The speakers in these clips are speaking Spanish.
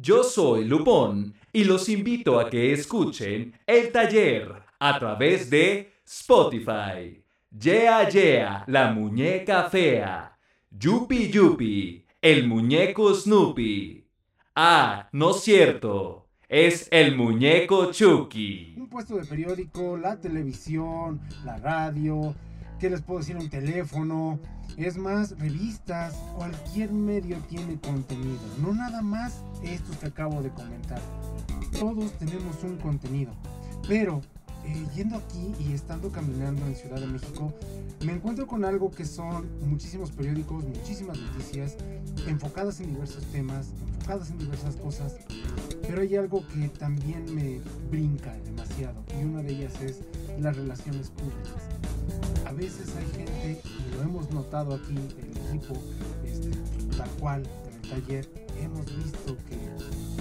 Yo soy Lupón y los invito a que escuchen El Taller a través de Spotify. Yeah Yeah, la muñeca fea. Yupi Yupi, el muñeco Snoopy. Ah, no es cierto. Es el muñeco Chucky. Un puesto de periódico, la televisión, la radio, ¿qué les puedo decir? Un teléfono. Es más, revistas, cualquier medio tiene contenido. No nada más estos que acabo de comentar. Todos tenemos un contenido. Pero eh, yendo aquí y estando caminando en Ciudad de México, me encuentro con algo que son muchísimos periódicos, muchísimas noticias, enfocadas en diversos temas, enfocadas en diversas cosas, pero hay algo que también me brinca demasiado y una de ellas es las relaciones públicas. A veces hay gente, y lo hemos notado aquí, el equipo, este, tal cual, en el taller, hemos visto que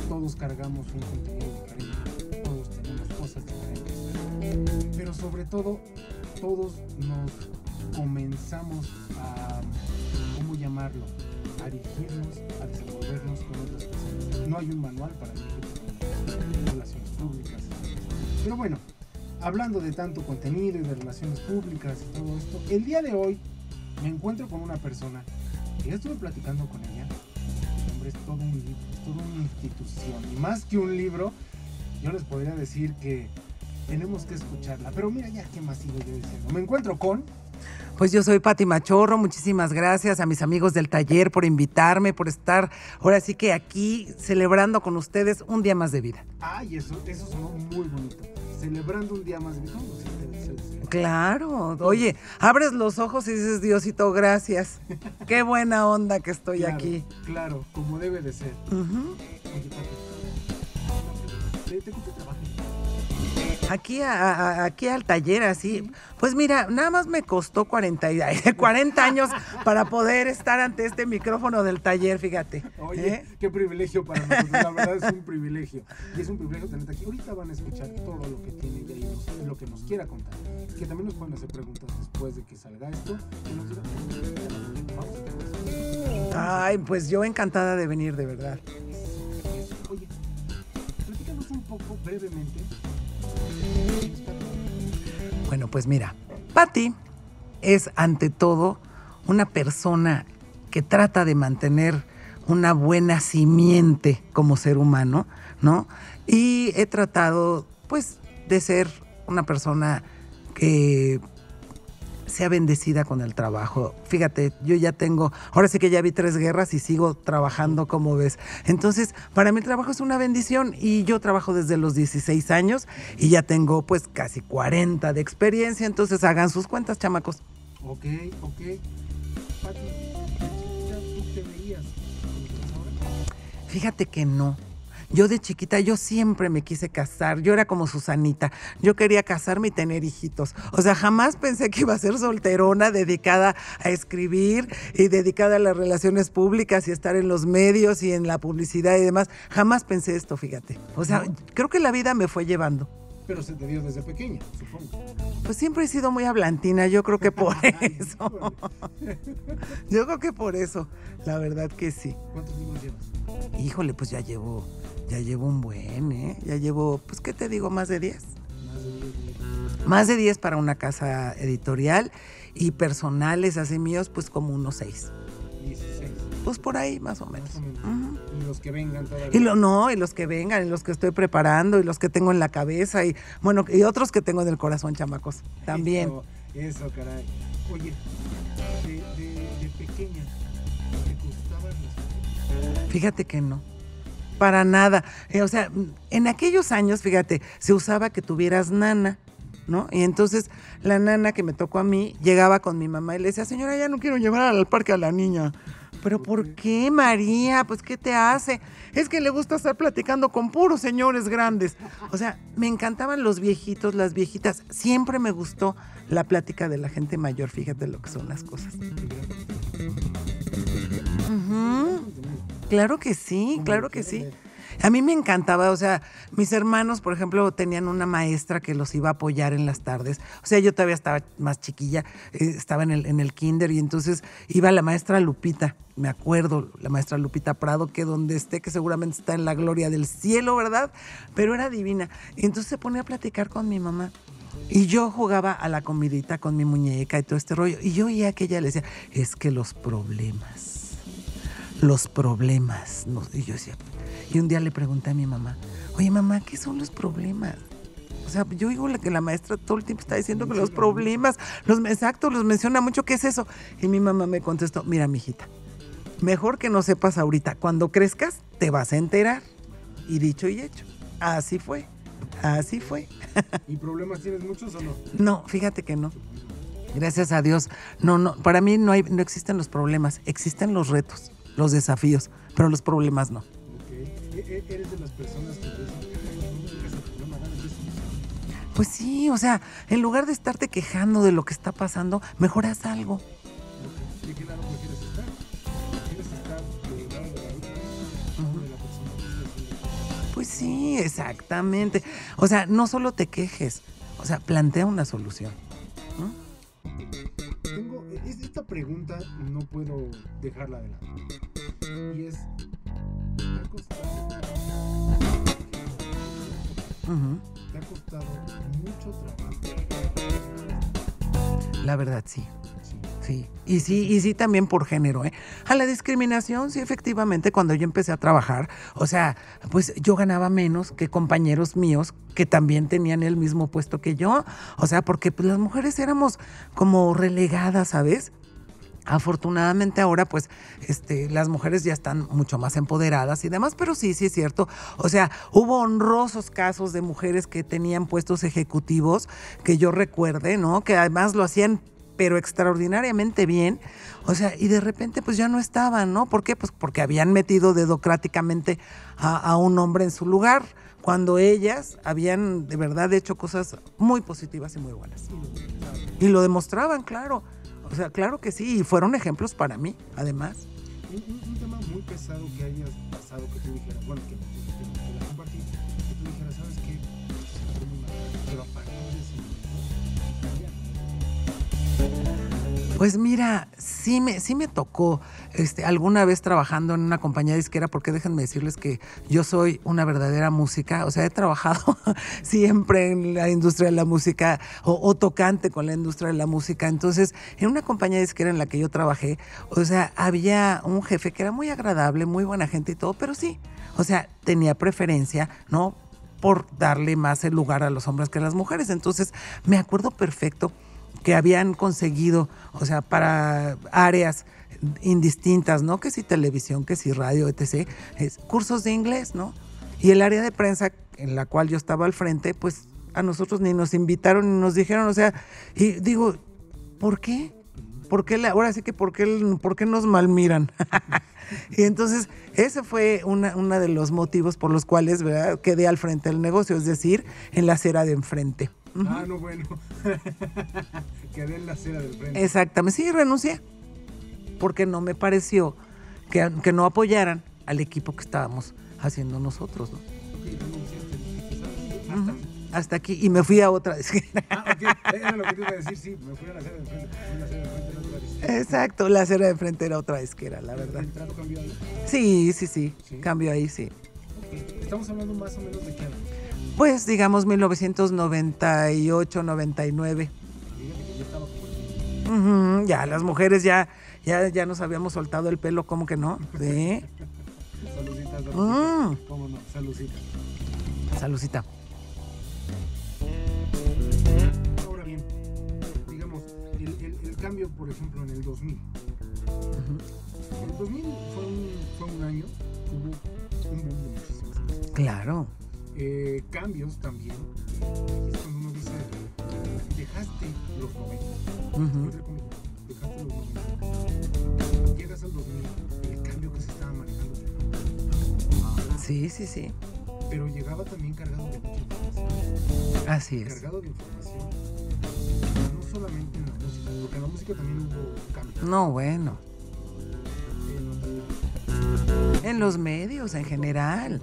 todos cargamos un contenido diferente, todos tenemos cosas diferentes, pero sobre todo, todos nos comenzamos a, ¿cómo llamarlo? A dirigirnos, a desenvolvernos con otras personas. No hay un manual para dirigirse relaciones públicas. Pero bueno, hablando de tanto contenido y de relaciones públicas y todo esto, el día de hoy me encuentro con una persona que ya estuve platicando con ella. El hombre es todo un libro, es toda una institución. Y más que un libro, yo les podría decir que tenemos que escucharla. Pero mira ya qué más sigo yo diciendo. Me encuentro con... Pues yo soy Pati Machorro, muchísimas gracias a mis amigos del taller por invitarme, por estar ahora sí que aquí celebrando con ustedes un día más de vida. Ay, eso, eso sonó muy bonito. Celebrando un día más de vida. ¿Cómo se debe ser? Claro, oye, abres los ojos y dices, Diosito, gracias. Qué buena onda que estoy Claro, aquí. Claro, como debe de ser. Aquí, a- a- aquí al taller, así. Pues mira, nada más me costó 40, y- 40 años para poder estar ante este micrófono del taller, fíjate. Oye, ¿eh? qué privilegio para nosotros, la verdad es un privilegio. Y es un privilegio tenerte aquí. Ahorita van a escuchar todo lo que tiene y nos- lo que nos quiera contar. Que también nos pueden hacer preguntas después de que salga esto. Y nos. Ay, pues yo encantada de venir, de verdad. Oye, platícanos un poco brevemente. Bueno, pues mira, Patty es ante todo una persona que trata de mantener una buena simiente como ser humano, ¿no? Y he tratado, pues, de ser una persona que sea bendecida con el trabajo. Fíjate, yo ya tengo, ahora sí que ya vi tres guerras y sigo trabajando como ves. Entonces, para mí el trabajo es una bendición y yo trabajo desde los 16 años y ya tengo pues casi 40 de experiencia, entonces hagan sus cuentas, chamacos. Ok, ok. Pati, de chiquita, ¿tú te veías? Fíjate que no. Yo de chiquita, yo siempre me quise casar. Yo era como Susanita. Yo quería casarme y tener hijitos. O sea, jamás pensé que iba a ser solterona, dedicada a escribir y dedicada a las relaciones públicas y estar en los medios y en la publicidad y demás. Jamás pensé esto, fíjate. O sea, creo que la vida me fue llevando. Pero se te dio desde pequeña, supongo. Pues siempre he sido muy hablantina, yo creo que por eso. Yo creo que por eso, la verdad que sí. ¿Cuántos libros llevas? Híjole, pues ya llevo, ya llevo un buen, ¿eh? Ya llevo, pues, ¿qué te digo? Más de 10. Más de 10 libros. Más de 10 para una casa editorial y personales así míos, pues como unos 6. 16. Pues por ahí, más o menos. Más o menos. Los que vengan todavía. Y lo no, y los que vengan, y los que estoy preparando, y los que tengo en la cabeza, y bueno, y otros que tengo en el corazón, chamacos, también. Eso, eso, caray. Oye, de, de, de pequeña, ¿te gustaban mujeres? Fíjate que no. Para nada. Eh, o sea, en aquellos años, fíjate, se usaba que tuvieras nana, ¿no? Y entonces la nana que me tocó a mí llegaba con mi mamá y le decía, señora, ya no quiero llevar al parque a la niña. Pero ¿por qué, María? Pues ¿qué te hace? Es que le gusta estar platicando con puros señores grandes. O sea, me encantaban los viejitos, las viejitas. Siempre me gustó la plática de la gente mayor. Fíjate lo que son las cosas. Claro que sí, claro que sí. A mí me encantaba, o sea, mis hermanos, por ejemplo, tenían una maestra que los iba a apoyar en las tardes. O sea, yo todavía estaba más chiquilla, eh, estaba en el, en el kinder y entonces iba la maestra Lupita, me acuerdo, la maestra Lupita Prado, que donde esté, que seguramente está en la gloria del cielo, ¿verdad? Pero era divina. Y entonces se ponía a platicar con mi mamá. Y yo jugaba a la comidita con mi muñeca y todo este rollo. Y yo oía que ella le decía, es que los problemas, los problemas. Y yo decía, y un día le pregunté a mi mamá, oye mamá, ¿qué son los problemas? O sea, yo digo que la maestra todo el tiempo está diciendo que los problemas, los exacto, los menciona mucho, ¿qué es eso? Y mi mamá me contestó, mira, mijita, mejor que no sepas ahorita, cuando crezcas te vas a enterar. Y dicho y hecho, así fue. Así fue. ¿Y problemas tienes muchos o no? No, fíjate que no. Gracias a Dios. No, no, para mí no hay, no existen los problemas, existen los retos, los desafíos, pero los problemas no. Okay. ¿Eres de las personas que pues sí, o sea, en lugar de estarte quejando de lo que está pasando, mejor haz algo. ¿De qué lado quieres estar? ¿Quieres estar del lado de la víctima o de la persona que Pues sí, exactamente. O sea, no solo te quejes, o sea, plantea una solución. Tengo, esta pregunta no puedo dejarla de lado. Y es, ¿te ha costado? ¿Te ha costado mucho trabajo? La verdad, sí. Sí, y sí, y sí también por género, ¿eh? A la discriminación, sí, efectivamente, cuando yo empecé a trabajar, o sea, pues yo ganaba menos que compañeros míos que también tenían el mismo puesto que yo, o sea, porque pues, las mujeres éramos como relegadas, ¿sabes? Afortunadamente ahora pues este, las mujeres ya están mucho más empoderadas y demás, pero sí, sí es cierto. O sea, hubo honrosos casos de mujeres que tenían puestos ejecutivos que yo recuerde, ¿no? Que además lo hacían pero extraordinariamente bien. O sea, y de repente pues ya no estaban, ¿no? ¿Por qué? Pues porque habían metido dedocráticamente a, a un hombre en su lugar, cuando ellas habían de verdad hecho cosas muy positivas y muy buenas. Y lo demostraban, claro. O sea, claro que sí, y fueron ejemplos para mí, además. Un, tema muy pesado que hayas pasado, que tú dijeras, bueno, que, Pues mira, sí me, sí me tocó este, alguna vez trabajando en una compañía disquera, porque déjenme decirles que yo soy una verdadera música, o sea, he trabajado siempre en la industria de la música o, tocante con la industria de la música. Entonces, en una compañía disquera en la que yo trabajé, o sea, había un jefe que era muy agradable, muy buena gente y todo, pero sí, o sea, tenía preferencia, ¿no? por darle más el lugar a los hombres que a las mujeres. Entonces, me acuerdo perfecto que habían conseguido, o sea, para áreas indistintas, ¿no? Que si televisión, que si radio, etc., es cursos de inglés, ¿no? Y el área de prensa en la cual yo estaba al frente, pues a nosotros ni nos invitaron ni nos dijeron, o sea, y digo, ¿por qué? ¿Por qué la, ahora sí que por qué, por qué nos malmiran? y entonces ese fue uno una de los motivos por los cuales quedé al frente del negocio, es decir, en la acera de enfrente. Uh -huh. Ah, no, bueno. Quedé en la acera del frente. Exactamente, sí, renuncié. Porque no me pareció que, que, no apoyaran al equipo que estábamos haciendo nosotros. ¿no? Okay, renunciaste. ¿sabes? Uh -huh. Hasta aquí. Y me fui a otra. Ah, ok. Era lo que te iba a decir, sí. Me fui a la acera de frente. La acera de frente era otra. Exacto, la acera de frente era otra disquera, la verdad. ¿El cambió ahí? Sí, sí, sí, sí. Cambió ahí, sí. Okay. Estamos hablando más o menos de qué. Pues digamos 1998, 99. Uh -huh, ya las mujeres ya, ya, ya nos habíamos soltado el pelo, ¿cómo que no? ¿Sí? Saludita, saludita. Mm. ¿Cómo no? Saludita. Saludita. Ahora bien, digamos, el, el, el, cambio, por ejemplo, en el 2000. Uh -huh. El 2000 fue un, fue un año, hubo un boom de muchísimas cosas. Claro eh, cambios también. Y es cuando uno dice, dejaste los 90. Uh -huh. Dejaste los 90. Llegas al 2000, el cambio que se estaba manejando. Sí, sí, sí. Pero llegaba también cargado de mucha información. Así es. Cargado de información. No solamente en la música, porque en la música también hubo cambios. No, bueno. En los medios en general.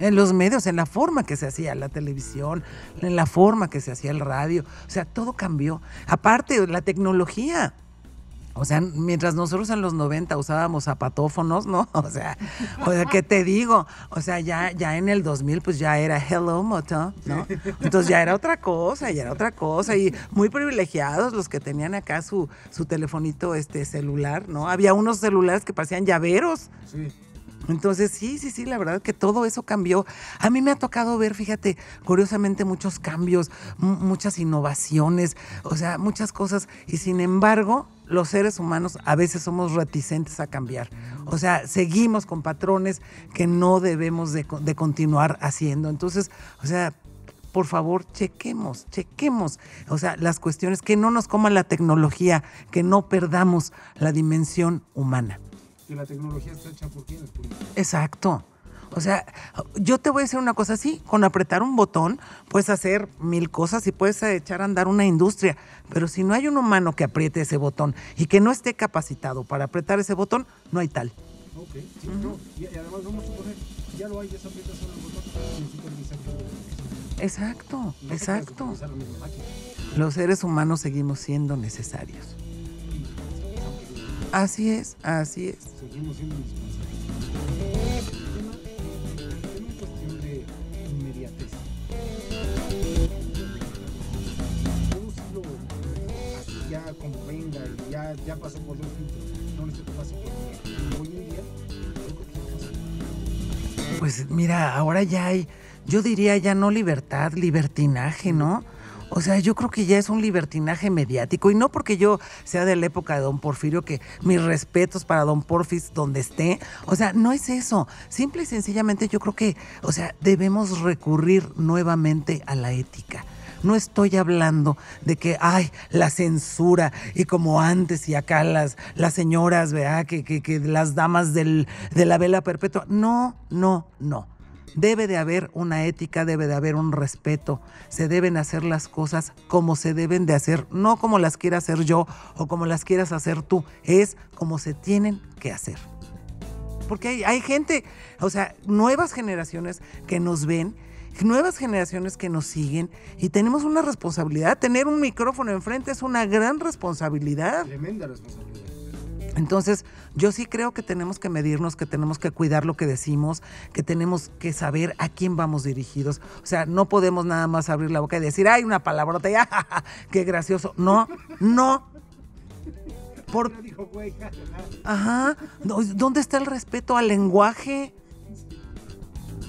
En los medios, en la forma que se hacía la televisión, en la forma que se hacía el radio. O sea, todo cambió. Aparte, la tecnología. O sea, mientras nosotros en los 90 usábamos zapatófonos, ¿no? O sea, o sea, ¿qué te digo? O sea, ya, ya en el 2000 pues ya era Hello Moto, ¿no? Entonces ya era otra cosa, ya era otra cosa. Y muy privilegiados los que tenían acá su, su telefonito este, celular, ¿no? Había unos celulares que parecían llaveros. Sí. Entonces, sí, sí, sí, la verdad que todo eso cambió. A mí me ha tocado ver, fíjate, curiosamente muchos cambios, muchas innovaciones, o sea, muchas cosas. Y sin embargo, los seres humanos a veces somos reticentes a cambiar. O sea, seguimos con patrones que no debemos de, de continuar haciendo. Entonces, o sea, por favor, chequemos, chequemos. O sea, las cuestiones, que no nos coma la tecnología, que no perdamos la dimensión humana que la tecnología está hecha por quienes. Exacto. O sea, yo te voy a decir una cosa así, con apretar un botón puedes hacer mil cosas y puedes echar a andar una industria, pero si no hay un humano que apriete ese botón y que no esté capacitado para apretar ese botón, no hay tal. Ok, sí, no. y, además vamos a suponer, ya lo hay, ya se aprieta solo el botón, Exacto, exacto. Los seres humanos seguimos siendo necesarios. Así es, así es. Seguimos siendo indispensables. Tema, una cuestión de inmediatez. Todo así ya como venga y ya, ya pasó por los filtros. No necesito pase por hoy en día. Pues mira, ahora ya hay, yo diría ya no libertad, libertinaje, ¿no? O sea, yo creo que ya es un libertinaje mediático y no porque yo sea de la época de don Porfirio, que mis respetos para don Porfis donde esté. O sea, no es eso. Simple y sencillamente yo creo que, o sea, debemos recurrir nuevamente a la ética. No estoy hablando de que, ay, la censura y como antes y acá las, las señoras, ¿verdad? Que, que, que las damas del, de la vela perpetua. No, no, no. Debe de haber una ética, debe de haber un respeto, se deben hacer las cosas como se deben de hacer, no como las quiera hacer yo o como las quieras hacer tú, es como se tienen que hacer. Porque hay, gente, o sea, nuevas generaciones que nos ven nuevas generaciones que nos siguen y tenemos una responsabilidad. Tener un micrófono enfrente es una gran responsabilidad. Tremenda responsabilidad. Entonces, yo sí creo que tenemos que medirnos, que tenemos que cuidar lo que decimos, que tenemos que saber a quién vamos dirigidos. O sea, no podemos nada más abrir la boca y decir, ay, una palabrota, ya, qué gracioso. No, no. Por... Ajá. ¿Dónde está el respeto al lenguaje?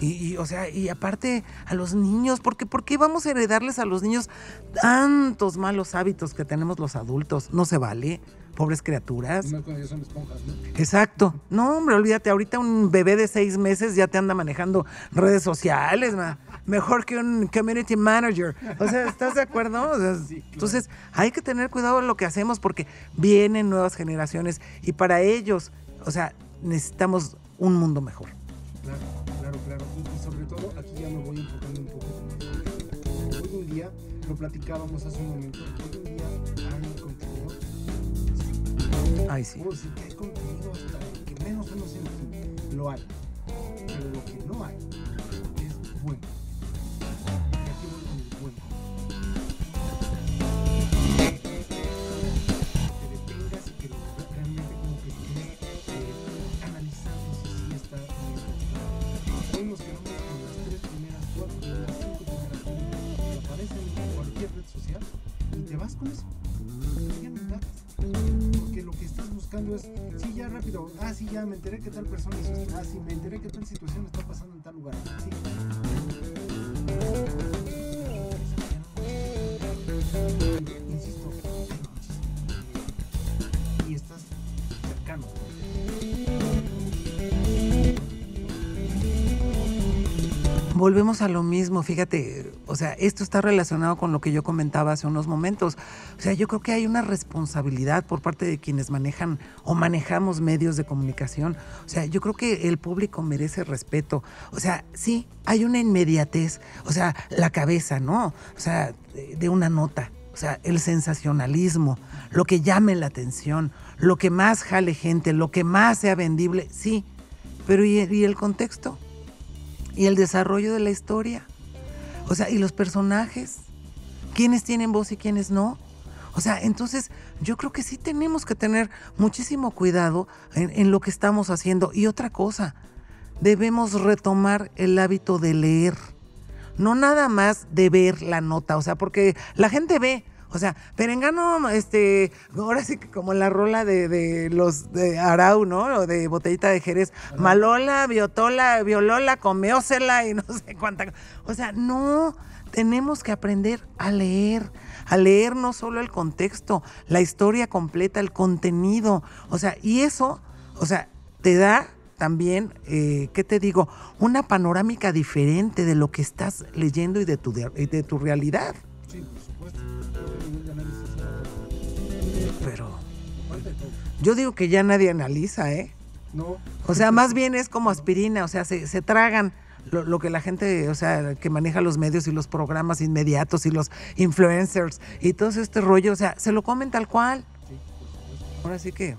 Y, o sea, y aparte a los niños, porque ¿por qué vamos a heredarles a los niños tantos malos hábitos que tenemos los adultos? No se vale pobres criaturas. No, son esponjas, ¿no? Exacto. No, hombre, olvídate, ahorita un bebé de seis meses ya te anda manejando redes sociales, mejor que un community manager. O sea, ¿estás de acuerdo? Entonces, hay que tener cuidado en lo que hacemos porque vienen nuevas generaciones y para ellos, o sea, necesitamos un mundo mejor. Claro. Lo platicábamos hace un momento, hoy en día hay contenido Ay, sí. Decir que hay contenido hasta que menos uno se imagina. Lo hay. Pero lo que no hay es bueno. Red social y te vas con eso. Porque lo que estás buscando es, sí, ya rápido, ah, sí, ya me enteré que tal persona hizo ah, sí, me enteré que tal situación está pasando en tal lugar, sí. Volvemos a lo mismo, fíjate, o sea, esto está relacionado con lo que yo comentaba hace unos momentos. O sea, yo creo que hay una responsabilidad por parte de quienes manejan o manejamos medios de comunicación. O sea, yo creo que el público merece respeto. O sea, sí, hay una inmediatez, o sea, la cabeza, ¿no? O sea, de una nota. O sea, el sensacionalismo, lo que llame la atención, lo que más jale gente, lo que más sea vendible, sí, Pero ¿y, y el contexto? ¿Y el desarrollo de la historia? O sea, ¿y los personajes? ¿Quiénes tienen voz y quiénes no? O sea, entonces yo creo que sí tenemos que tener muchísimo cuidado en, lo que estamos haciendo. Y otra cosa, debemos retomar el hábito de leer. No nada más de ver la nota, o sea, porque la gente ve, o sea, Perengano, este, ahora sí que como la rola de, de los de Arau, ¿no? O de Botellita de Jerez. Malola, Biotola, Violola, comeósela y no sé cuánta. O sea, no, tenemos que aprender a leer, a leer no solo el contexto, la historia completa, el contenido. O sea, y eso, o sea, te da también, eh, ¿qué te digo? Una panorámica diferente de lo que estás leyendo y de tu, de, de tu realidad. Sí, Pero yo digo que ya nadie analiza, ¿eh? No. O sea, más bien es como aspirina, o sea, se, se tragan lo, lo, que la gente, o sea, que maneja los medios y los programas inmediatos y los influencers y todo este rollo, o sea, se lo comen tal cual. Ahora sí que...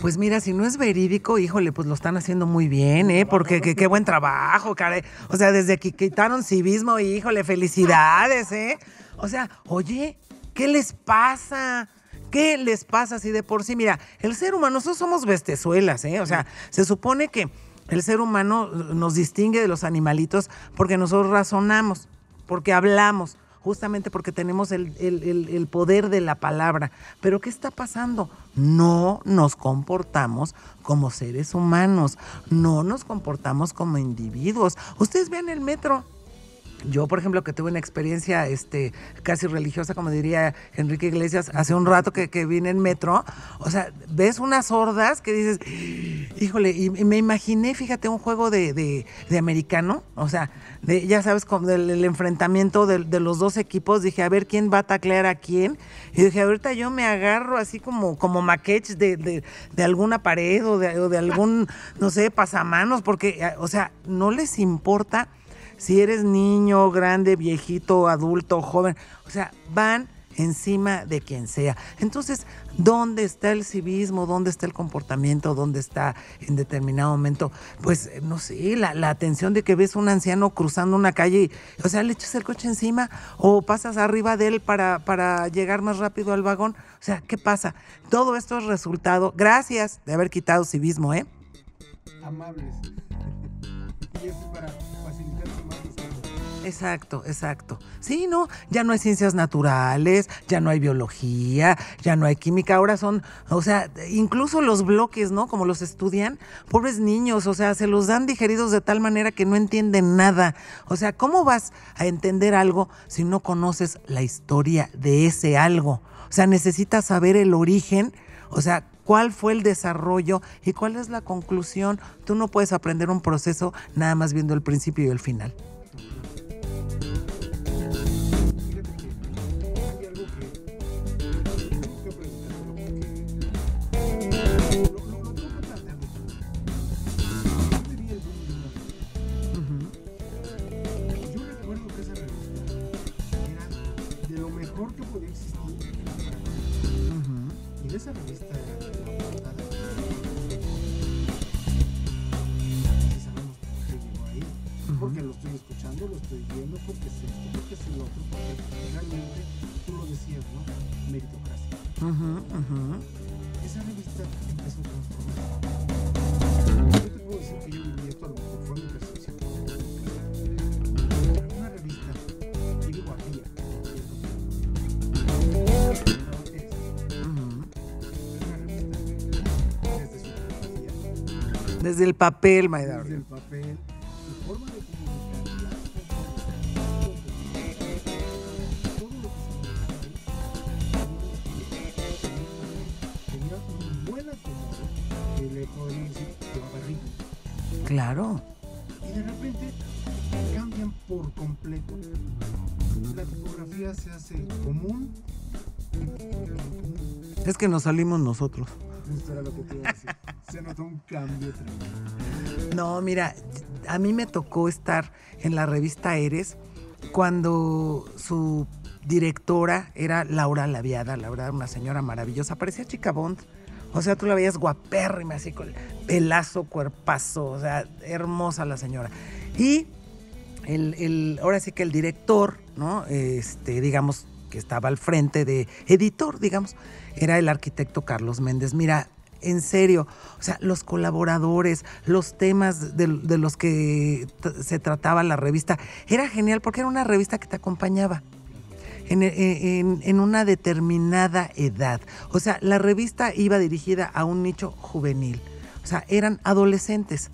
Pues mira, si no es verídico, híjole, pues lo están haciendo muy bien, ¿eh? Porque qué buen trabajo, caray. O sea, desde que quitaron civismo, híjole, felicidades, ¿eh? O sea, oye, ¿qué les pasa? ¿Qué les pasa si de por sí? Mira, el ser humano, nosotros somos bestezuelas, ¿eh? O sea, se supone que el ser humano nos distingue de los animalitos porque nosotros razonamos, porque hablamos, justamente porque tenemos el, el, el, poder de la palabra. Pero ¿qué está pasando? No nos comportamos como seres humanos, no nos comportamos como individuos. Ustedes vean el metro. Yo, por ejemplo, que tuve una experiencia este, casi religiosa, como diría Enrique Iglesias, hace un rato que, que vine en metro, o sea, ves unas sordas que dices, híjole, y, me imaginé, fíjate, un juego de, de, americano, o sea, de, ya sabes, con el, el enfrentamiento de, los dos equipos, dije, a ver quién va a taclear a quién, y dije, ahorita yo me agarro así como, como maquets de, alguna pared o de, o de algún, no sé, pasamanos, porque, o sea, no les importa si eres niño, grande, viejito, adulto, joven, o sea, van encima de quien sea. Entonces, ¿dónde está el civismo? ¿Dónde está el comportamiento? ¿Dónde está en determinado momento? Pues, no sé, la, la atención de que ves un anciano cruzando una calle y, o sea, le echas el coche encima o pasas arriba de él para, para llegar más rápido al vagón. O sea, ¿qué pasa? Todo esto es resultado, gracias de haber quitado civismo, ¿eh? Amables. y eso es para Exacto, exacto. Sí, no, ya no hay ciencias naturales, ya no hay biología, ya no hay química, ahora son, o sea, incluso los bloques, ¿no? Como los estudian, pobres niños, o sea, se los dan digeridos de tal manera que no entienden nada. O sea, ¿cómo vas a entender algo si no conoces la historia de ese algo? O sea, necesitas saber el origen, o sea, cuál fue el desarrollo y cuál es la conclusión. Tú no puedes aprender un proceso nada más viendo el principio y el final. Escuchando, lo estoy viendo, porque sé esto, porque sé lo otro, porque realmente tú lo decías, ¿no? Meritocracia. Ujú, ujú. Esa revista empezó a transformar. Yo te puedo decir que yo viví esto, a lo mejor fue mi percepción. Una revista, y revista desde su fotografía, Desde el papel, Maida. desde el papel, su forma de Claro. y de repente cambian por completo. La tipografía se hace común, Es que nos salimos nosotros. Esto era lo que te iba a decir. Se notó un cambio tremendo. No, mira, a mí me tocó estar en la revista Eres cuando su directora era Laura Laviada, la verdad, una señora maravillosa, parecía chica Bond. O sea, tú la veías guapérrima, así con pelazo, cuerpazo, o sea, hermosa la señora. Y el, el- ahora sí que el director, ¿no? Este, digamos, que estaba al frente de editor, digamos, era el arquitecto Carlos Méndez. Mira, en serio, o sea, los colaboradores, los temas de, de los que se trataba la revista, era genial porque era una revista que te acompañaba en, en- en una determinada edad. O sea, la revista iba dirigida a un nicho juvenil. O sea, eran adolescentes.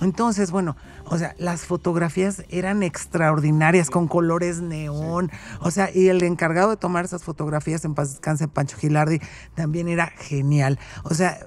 Entonces, bueno, o sea, las fotografías eran extraordinarias, con colores neón. O sea, y el encargado de tomar esas fotografías en paz descanse, Pancho Gilardi, también era genial. O sea,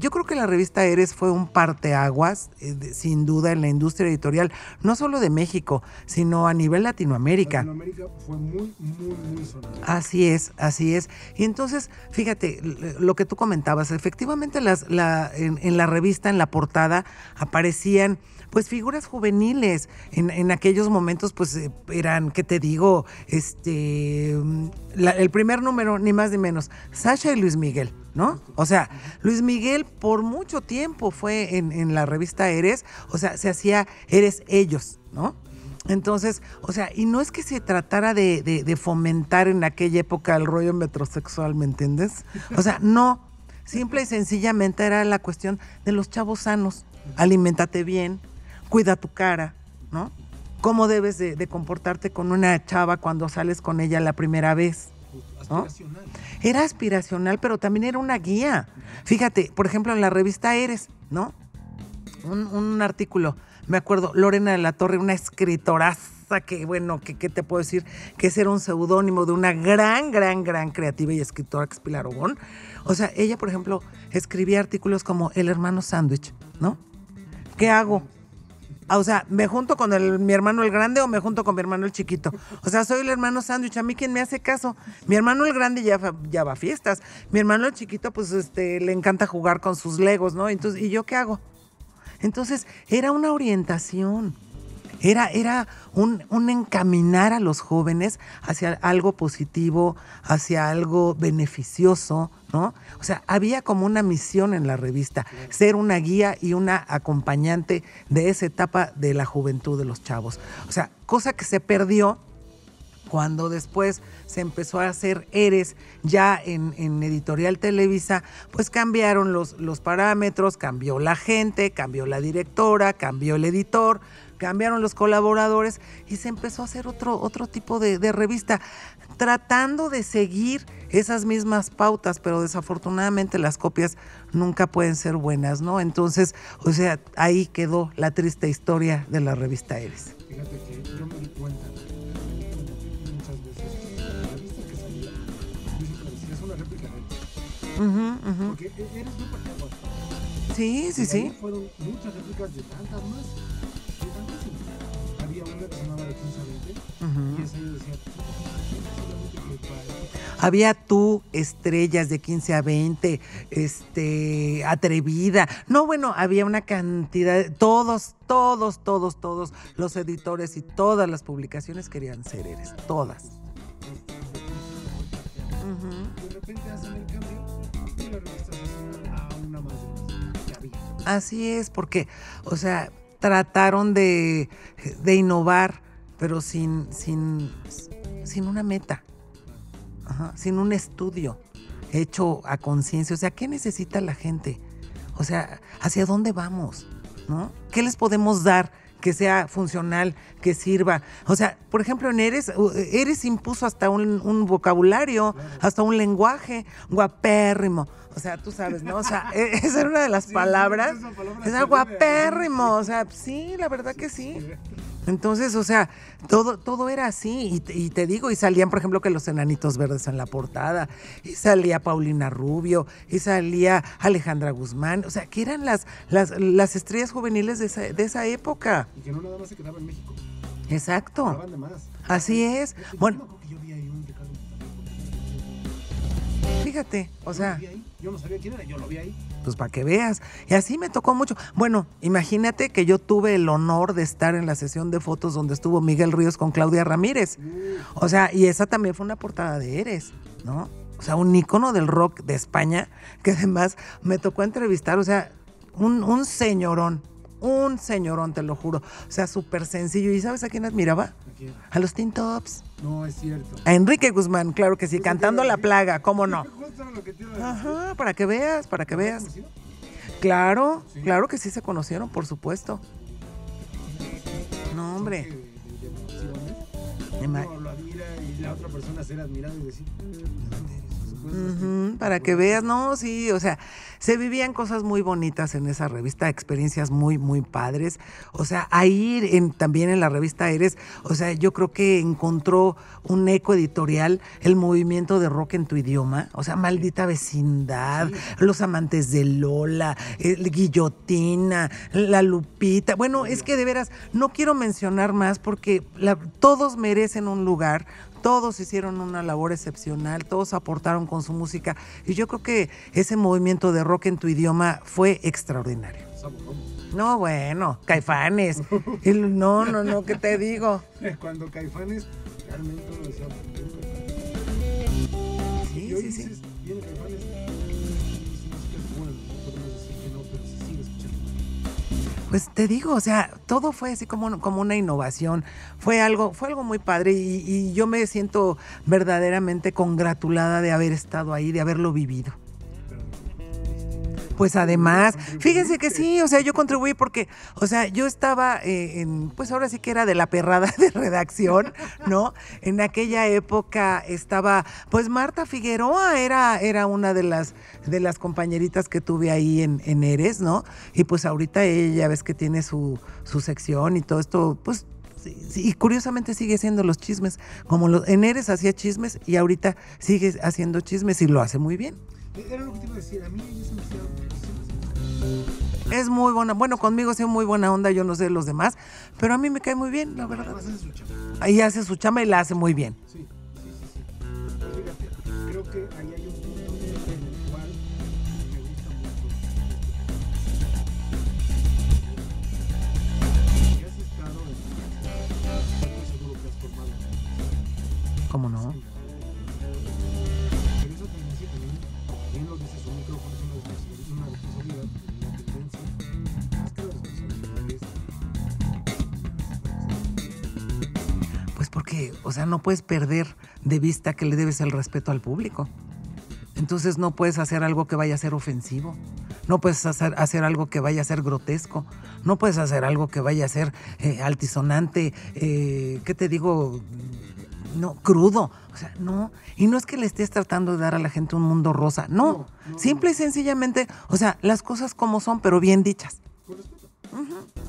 yo creo que la revista Eres fue un parteaguas, eh, de- sin duda, en la industria editorial, no solo de México, sino a nivel Latinoamérica. Latinoamérica fue muy, muy, muy sonada. Así es, así es. Y entonces, fíjate, lo que tú comentabas, efectivamente las, la, en, en la revista, en la portada, aparecían pues figuras juveniles. En, en aquellos momentos, pues eh, eran, ¿qué te digo? Este, mm, el primer número, ni más ni menos, Sasha y Luis Miguel, ¿no? O sea, Luis Miguel por mucho tiempo fue en, en la revista Eres, o sea, se hacía Eres ellos, ¿no? Entonces, o sea, y no es que se tratara de, de- de fomentar en aquella época el rollo metrosexual, ¿me entiendes? O sea, no. Simple y sencillamente era la cuestión de los chavos sanos. Aliméntate bien, cuida tu cara, ¿no? ¿Cómo debes de, de comportarte con una chava cuando sales con ella la primera vez? ¿no? Aspiracional. Era aspiracional, pero también era una guía. Fíjate, por ejemplo, en la revista Eres, ¿no? Un, un artículo, me acuerdo, Lorena de la Torre, una escritoraza que, bueno, que, ¿qué te puedo decir? Que ese era un seudónimo de una gran, gran, gran creativa y escritora que es Pilar Obón. O sea, ella, por ejemplo, escribía artículos como El hermano sándwich, ¿no? ¿Qué hago? Ah, O sea, ¿me junto con el- mi hermano el grande o me junto con mi hermano el chiquito? O sea, soy el hermano sándwich, ¿a mí quién me hace caso? Mi hermano el grande ya, ya va a fiestas. Mi hermano el chiquito, pues, este, le encanta jugar con sus legos, ¿no? Entonces, ¿y yo qué hago? Entonces, era una orientación. Era, era un, un encaminar a los jóvenes hacia algo positivo, hacia algo beneficioso, ¿no? O sea, había como una misión en la revista, ser una guía y una acompañante de esa etapa de la juventud de los chavos. O sea, cosa que se perdió cuando después se empezó a hacer Eres ya en, Editorial Televisa, pues cambiaron los, los parámetros, cambió la gente, cambió la directora, cambió el editor, cambiaron los colaboradores y se empezó a hacer otro, otro tipo de revista, tratando de seguir esas mismas pautas, pero desafortunadamente las copias nunca pueden ser buenas, ¿no? Entonces, o sea, ahí quedó la triste historia de la revista Eres. Fíjate que yo me di cuenta muchas veces que la revista que salía, yo es una réplica de él. Ujú, ujú. Porque e- eres muy parteaguas. Sí, sí, Y sí. Fueron muchas réplicas de tantas más. De tantísimas. Había una que se llamaba de 15 a 20 Ujú. y esa yo decía, Había tú, estrellas de 15 a 20, este, atrevida. No, bueno, había una cantidad, de- todos, todos, todos, todos los editores y todas las publicaciones querían ser eres, todas. Ujú. de repente hacen el cambio y la revista se suma a una más de las que había. Así es, porque, o sea, trataron de, de innovar, pero sin, sin, sin una meta, Ajá, sin un estudio hecho a conciencia. O sea, ¿qué necesita la gente? O sea, ¿hacia dónde vamos? ¿No? ¿Qué les podemos dar que sea funcional, que sirva? O sea, por ejemplo, en Eres, Eres impuso hasta un, un vocabulario, hasta un lenguaje guapérrimo. O sea, tú sabes, ¿no? O sea, e- esa era una de las Sí, palabras. esa palabra guapérrimo. O sea, sí, la verdad que sí. Entonces, o sea, todo, todo era así. Y te, y te digo, y salían, por ejemplo, que los enanitos verdes en la portada, y salía Paulina Rubio, y salía Alejandra Guzmán, o sea, que eran las, las, las estrellas juveniles de esa, de esa época. Y que no nada más se quedaba en México, Exacto. de más. Así es. Bueno, acuerdo que yo vi ahí un Ricardo Fíjate, o sea. Yo, lo vi ahí. yo no sabía quién era, yo lo vi ahí. Pues para que veas. Y así me tocó mucho. Bueno, imagínate que yo tuve el honor de estar en la sesión de fotos donde estuvo Miguel Ríos con Claudia Ramírez. O sea, y esa también fue una portada de Eres, ¿no? O sea, un ícono del rock de España, que además me tocó entrevistar, o sea, un, un señorón, un señorón, te lo juro. O sea, súper sencillo. ¿Y sabes a quién admiraba? ¿A quién? A los Teen Tops. No, es cierto. A Enrique Guzmán, claro que sí, te cantando La. Plaga, ¿cómo no? Justo era lo que te iba a decir. Ajá, para que veas, para que ¿Lo has veas. conocido? Claro, Sí. claro que sí se conocieron, por supuesto. No, hombre. De- de- de lo admira y la otra persona ser y decir, ¿de dónde para que veas, no, sí, o sea, se vivían cosas muy bonitas en esa revista, experiencias muy, muy padres. O sea, ahí en, también en la revista Eres, o sea, yo creo que encontró un eco editorial el movimiento de rock en tu idioma, o sea, maldita vecindad, los amantes de Lola, el Guillotina, la Lupita. Bueno, es que de veras, no quiero mencionar más porque la- todos merecen un lugar, todos hicieron una labor excepcional, todos aportaron con su música y yo creo que ese movimiento de rock en tu idioma fue extraordinario. No, bueno, caifanes. El- no, no, no, ¿qué te digo? Cuando Caifanes realmente uno decía, Sí, sí, sí. Pues te digo, o sea, todo fue así como, como una innovación. Fue algo, fue algo muy padre y, y yo me siento verdaderamente congratulada de haber estado ahí, de haberlo vivido. Pues además, fíjense que sí, o sea, yo contribuí porque, o sea, yo estaba eh, en, pues ahora sí que era de la perrada de redacción, ¿no? En aquella época estaba, pues Marta Figueroa era, era una de las, de las compañeritas que tuve ahí en, en Eres, ¿no? Y pues ahorita ella, ves que tiene su, su sección y todo esto, pues Sí, sí, y curiosamente sigue haciendo los chismes. Como los, en Eres hacía chismes y ahorita sigue haciendo chismes y lo hace muy bien. Era lo que te iba a decir, a mí ella se me. Es muy buena. Bueno, conmigo sí muy buena onda, yo no sé los demás, pero a mí me cae muy bien, la verdad. Hace su hace su chamba y la hace muy bien. Sí, sí, sí, sí. Fíjate, creo que ahí hay un punto en el cual me gusta mucho. Has estado en... Seguro que has formado. ¿Cómo no? Porque, o sea, no puedes perder de vista que le debes el respeto al público. Entonces no puedes hacer algo que vaya a ser ofensivo. No puedes hacer, hacer algo que vaya a ser grotesco. No puedes hacer algo que vaya a ser eh, altisonante. eh, ¿Qué te digo? No, crudo. O sea, no. Y no es que le estés tratando de dar a la gente un mundo rosa. No. No, no, Simple y sencillamente, o sea, las cosas como son, pero bien dichas. con respeto.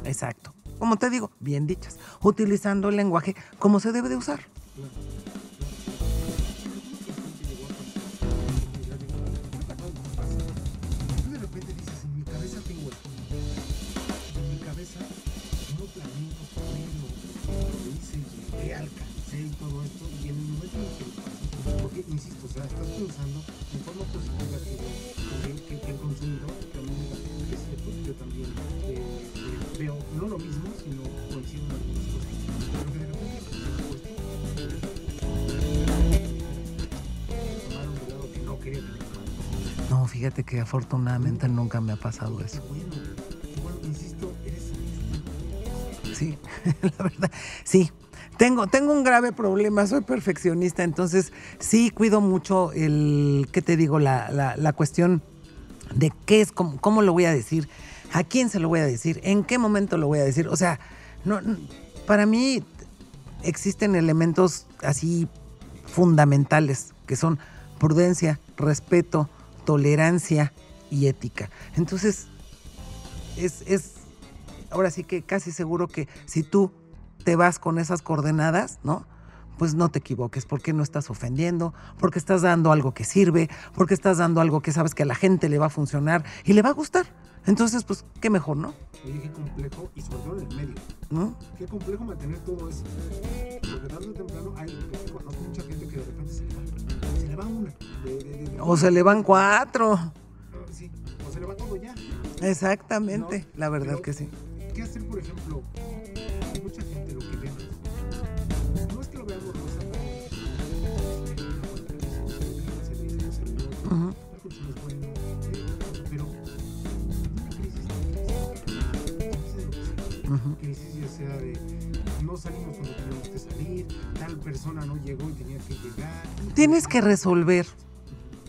Exacto. Como te digo, bien dichas. Utilizando el lenguaje como se debe de usar. Insisto, o sea, estás pensando en forma positiva que, no lo mismo, sino coincido en algunas cosas. Tomaron un lado que no quería fíjate que afortunadamente nunca me ha pasado eso. Bueno, bueno, insisto, eres Sí, la verdad, sí. Tengo, tengo un grave problema, soy perfeccionista, entonces sí cuido mucho el, ¿qué te digo? La, la, la cuestión de qué es, cómo, cómo lo voy a decir, a quién se lo voy a decir, en qué momento lo voy a decir. O sea, no, para mí existen elementos así fundamentales que son prudencia, respeto, tolerancia y ética. Entonces, es, es ahora sí que casi seguro que si tú te vas con esas coordenadas, ¿no? Pues no te equivoques, porque no estás ofendiendo, porque estás dando algo que sirve, porque estás dando algo que sabes que a la gente le va a funcionar y le va a gustar. Entonces, pues, qué mejor, ¿no? Oye, qué complejo, y sobre todo en el medio. ¿No? Qué complejo mantener todo eso. Porque tarde o temprano hay, conozco mucha gente que de repente se le va. Se le va un una. de- de- de- O se le van cuatro. Sí, o se le va todo ya. Exactamente, ¿no? la verdad Pero, que sí. ¿Qué hacer, por ejemplo? De no salimos cuando teníamos que salir, tal persona no llegó y tenía que llegar. Tienes que resolver.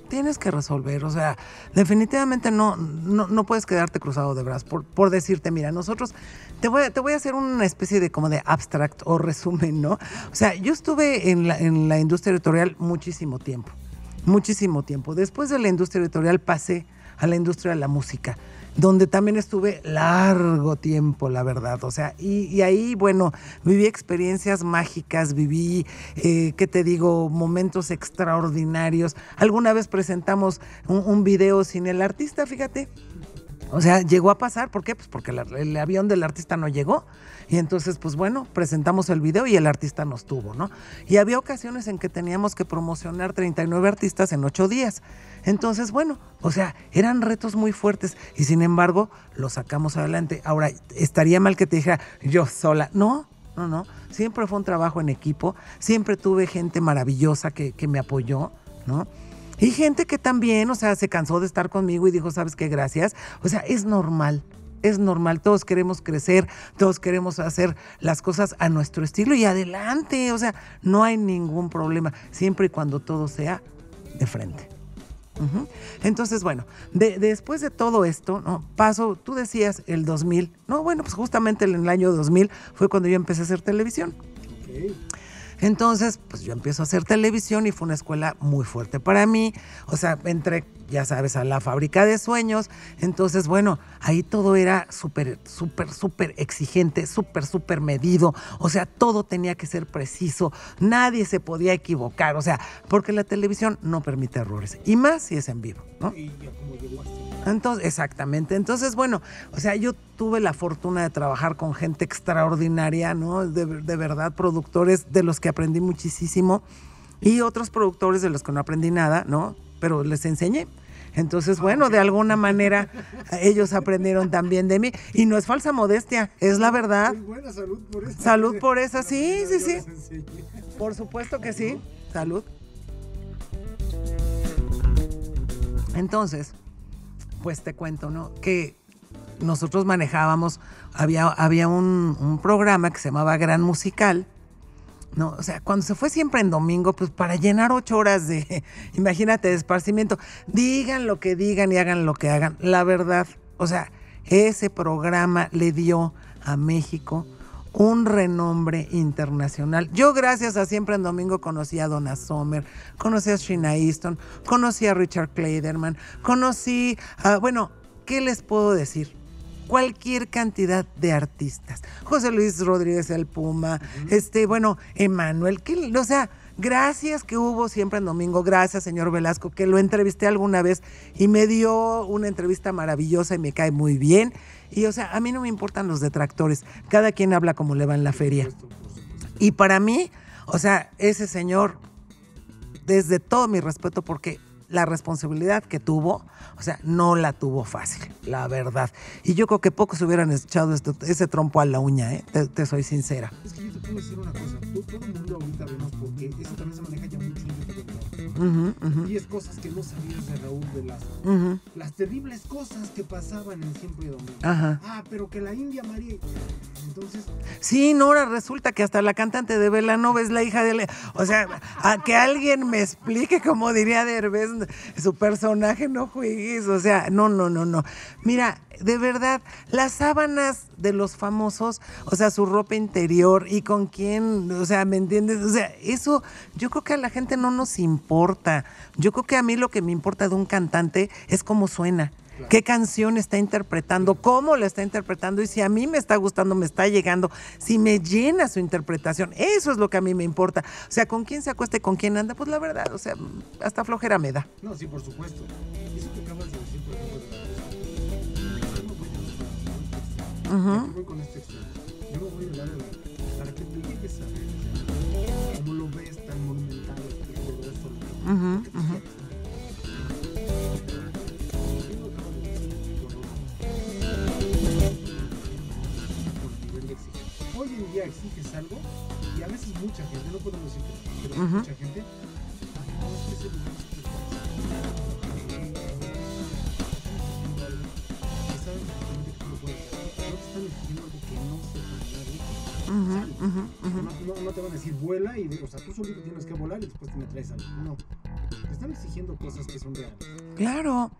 Tienes que resolver, o sea, definitivamente no, no, no puedes quedarte cruzado de brazos por, por decirte, mira, nosotros, te voy, a, te voy a hacer una especie de como de abstract o resumen, ¿no? O sea, yo estuve en la, en la industria editorial muchísimo tiempo, muchísimo tiempo. Después de la industria editorial pasé a la industria de la música, donde también estuve largo tiempo, la verdad. O sea, y, y ahí, bueno, viví experiencias mágicas, viví, eh, ¿qué te digo?, momentos extraordinarios. Alguna vez presentamos un, video sin el artista, fíjate. O sea, llegó a pasar, ¿por qué? Pues porque la- el avión del artista no llegó. Y entonces, pues bueno, presentamos el video y el artista nos tuvo, ¿no? Y había ocasiones en que teníamos que promocionar 39 artistas en 8 días. Entonces, bueno, o sea, eran retos muy fuertes y sin embargo los sacamos adelante. Ahora, estaría mal que te dijera yo sola. No, no, no. Siempre fue un trabajo en equipo. Siempre tuve gente maravillosa que, me apoyó, ¿no? Y gente que también, o sea, se cansó de estar conmigo y dijo, ¿sabes qué? Gracias. O sea, es normal, es normal. Todos queremos crecer, todos queremos hacer las cosas a nuestro estilo y adelante. O sea, no hay ningún problema, siempre y cuando todo sea de frente. Entonces, bueno, de- después de todo esto, ¿no? paso, tú decías el 2000, no, bueno, pues justamente en el año 2000 fue cuando yo empecé a hacer televisión. Ok. Entonces, pues yo empiezo a hacer televisión y fue una escuela muy fuerte para mí. O sea, entré, ya sabes, a la fábrica de sueños. Entonces, bueno, ahí todo era súper, súper, súper exigente, súper, súper medido. O sea, todo tenía que ser preciso. Nadie se podía equivocar. O sea, porque la televisión no permite errores. Y más si es en vivo, ¿no? Y ya como llegó Entonces, exactamente. Entonces, bueno, o sea, yo tuve la fortuna de trabajar con gente extraordinaria, ¿no? De, de verdad, productores de los que aprendí muchísimo y otros productores de los que no aprendí nada, ¿no? Pero les enseñé. Entonces, bueno, de alguna manera ellos aprendieron también de mí. Y no es falsa modestia, es la verdad. Buena salud por eso. Salud por esa, sí, sí, sí. Por supuesto que sí. Salud. Entonces, pues te cuento, ¿no? Que nosotros manejábamos, había, había un, un programa que se llamaba Gran Musical, ¿no? O sea, cuando se fue siempre en domingo, pues para llenar ocho horas de, imagínate, de esparcimiento, digan lo que digan y hagan lo que hagan. La verdad, o sea, ese programa le dio a México un renombre internacional. Yo gracias a Siempre en Domingo conocí a Donna Sommer, conocí a Sheena Easton, conocí a Richard Kleiderman, conocí a, bueno, ¿qué les puedo decir? Cualquier cantidad de artistas. José Luis Rodríguez el Puma, este, bueno, Emanuel, o sea, gracias que hubo siempre en domingo, gracias señor Velasco, que lo entrevisté alguna vez y me dio una entrevista maravillosa y me cae muy bien. Y o sea, a mí no me importan los detractores, cada quien habla como le va en la feria. Y para mí, o sea, ese señor, desde todo mi respeto, porque la responsabilidad que tuvo, o sea, no la tuvo fácil, la verdad. Y yo creo que pocos hubieran echado este- ese trompo a la uña, ¿eh? te, te soy sincera. Es que yo te puedo decir una cosa. Todo el mundo ahorita vemos porque eso también se maneja ya mucho ujú, Y es cosas que no sabías de Raúl Velasco. Las terribles cosas que pasaban en Siempre Domingo. Ajá. Ah, pero que la India María. Entonces, Sí, no, ahora resulta que hasta la cantante de Belanova es la hija de... Le- O sea, a que alguien me explique, como diría Derbez, su personaje, no juegues. O sea, no, no, no, no. Mira, de verdad, las sábanas de los famosos, o sea, su ropa interior y con quién, o sea, ¿me entiendes? O sea, eso yo creo que a la gente no nos importa. Yo creo que a mí lo que me importa de un cantante es cómo suena. ¿Qué canción está interpretando? ¿Cómo la está interpretando? Y si a mí me está gustando, me está llegando, si me llena su interpretación, eso es lo que a mí me importa. O sea, con quién se acuesta y con quién anda, pues la verdad, o sea, hasta flojera me da. no, sí, por supuesto. Eso que Uh -huh. Voy con este extremo. Yo no voy a hablar de para que tú llegues a ver cómo lo ves tan monumental, que lo. Hoy en día exiges algo y a veces mucha gente, no podemos decir que pero mucha gente, no, es que ese lugar es no, no, no, te van a decir vuela y o sea, tú solito tienes que volar y después te me traes algo. No. Te están exigiendo cosas que son reales. Claro.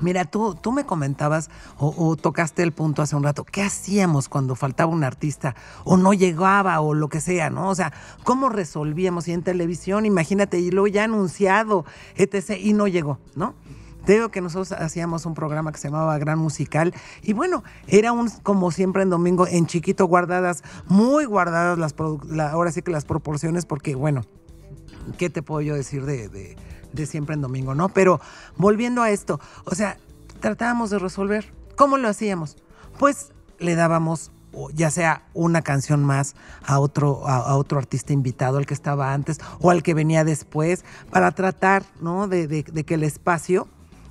Mira, tú, tú me comentabas o, tocaste el punto hace un rato, ¿qué hacíamos cuando faltaba un artista o no llegaba o lo que sea, ¿no? O sea, ¿cómo resolvíamos? Y en televisión, imagínate, y luego ya anunciado, etc., y no llegó, ¿no? Te que nosotros hacíamos un programa que se llamaba Gran Musical y bueno, era un, como siempre en domingo, en chiquito guardadas, muy guardadas las, ahora sí que las proporciones, porque bueno, ¿qué te puedo yo decir de de siempre en domingo, ¿no? Pero volviendo a esto, o sea, tratábamos de resolver. ¿Cómo lo hacíamos? Pues le dábamos ya sea una canción más a otro, a, otro artista invitado, al que estaba antes o al que venía después, para tratar ¿no? de, que el espacio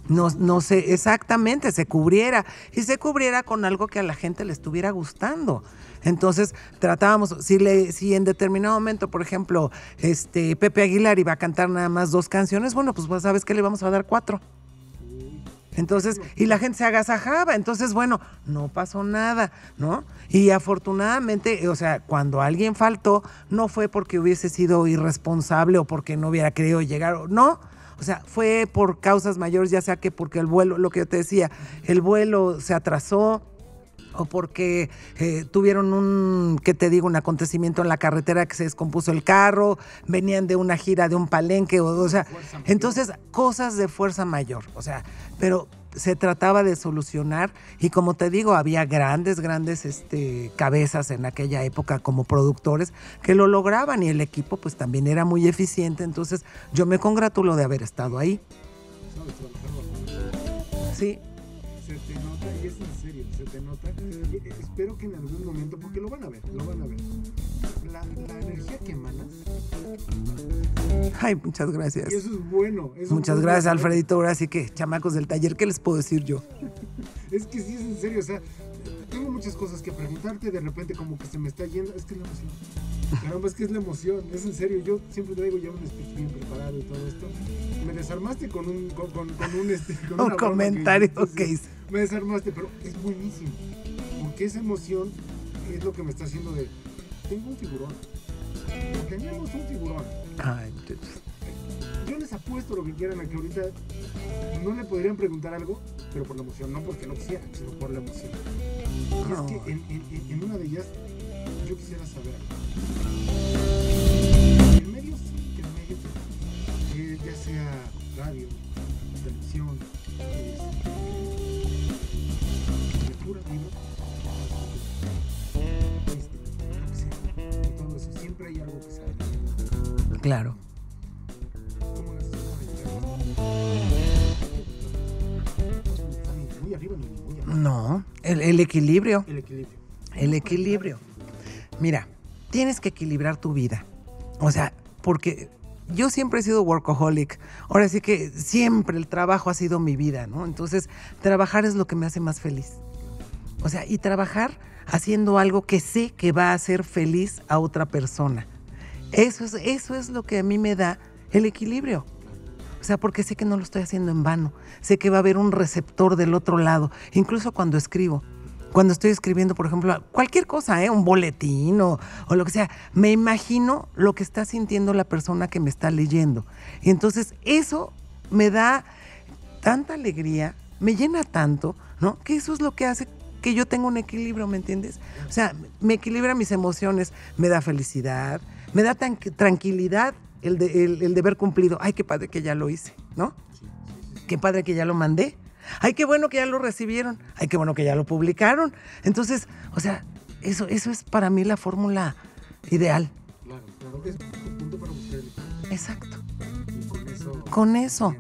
no, no se exactamente se cubriera y se cubriera con algo que a la gente le estuviera gustando. Entonces tratábamos, si, le, si en determinado momento, por ejemplo, este Pepe Aguilar iba a cantar nada más dos canciones, bueno, pues, pues sabes que le vamos a dar cuatro. Entonces, y la gente se agasajaba. Entonces, bueno, no pasó nada, ¿no? Y afortunadamente, o sea, cuando alguien faltó, no fue porque hubiese sido irresponsable o porque no hubiera querido llegar, no. O sea, fue por causas mayores, ya sea que porque el vuelo, lo que yo te decía, el vuelo se atrasó, o porque eh, tuvieron un, ¿qué te digo?, un acontecimiento en la carretera que se descompuso el carro, venían de una gira de un palenque, o, sea, entonces cosas de fuerza mayor, o sea, pero se trataba de solucionar y como te digo, había grandes, grandes este, cabezas en aquella época como productores que lo lograban y el equipo pues también era muy eficiente, entonces yo me congratulo de haber estado ahí. Sí, espero que en algún momento, porque lo van a ver, Ay, muchas gracias. Y eso es bueno. muchas gracias, Alfredito. Ahora sí que, chamacos del taller, ¿qué les puedo decir yo? es que sí, es en serio, o sea, tengo muchas cosas que preguntarte, de repente como que se me está yendo, es que es la emoción. Caramba, es que es la emoción, es en serio, yo siempre traigo ya un speech bien preparado y todo esto. Me desarmaste con un, con, con, un, este, con un comentario que hice. Me desarmaste, pero es buenísimo que esa emoción es lo que me está haciendo de, tengo un tiburón. Tenemos un tiburón. Ay, yo les apuesto lo que quieran a que ahorita no le podrían preguntar algo, pero por la emoción, no porque no quisieran, sino por la emoción. Y es que en, en, una de ellas yo quisiera saber El medio sí, el medio eh, ya sea radio, hay algo que sale. Claro. No, el, el, equilibrio. El equilibrio. El equilibrio. Mira, tienes que equilibrar tu vida. O sea, porque yo siempre he sido workaholic. Ahora sí que siempre el trabajo ha sido mi vida, ¿no? Entonces, trabajar es lo que me hace más feliz. O sea, y trabajar haciendo algo que sé que va a hacer feliz a otra persona. Eso es, eso es lo que a mí me da el equilibrio. O sea, porque sé que no lo estoy haciendo en vano. Sé que va a haber un receptor del otro lado. Incluso cuando escribo. Cuando estoy escribiendo, por ejemplo, cualquier cosa, ¿eh? un boletín o, o lo que sea, me imagino lo que está sintiendo la persona que me está leyendo. Y entonces eso me da tanta alegría, me llena tanto, ¿no? Que eso es lo que hace que yo tenga un equilibrio, ¿me entiendes? O sea, me equilibra mis emociones, me da felicidad, me da tan, tranquilidad el, de, el, deber cumplido. Ay, qué padre que ya lo hice, ¿no? Qué padre que ya lo mandé. Ay, qué bueno que ya lo recibieron. Ay, qué bueno que ya lo publicaron. Entonces, o sea, eso, eso es para mí la fórmula ideal. Claro, claro. Es punto para buscar Exacto. con eso. Con eso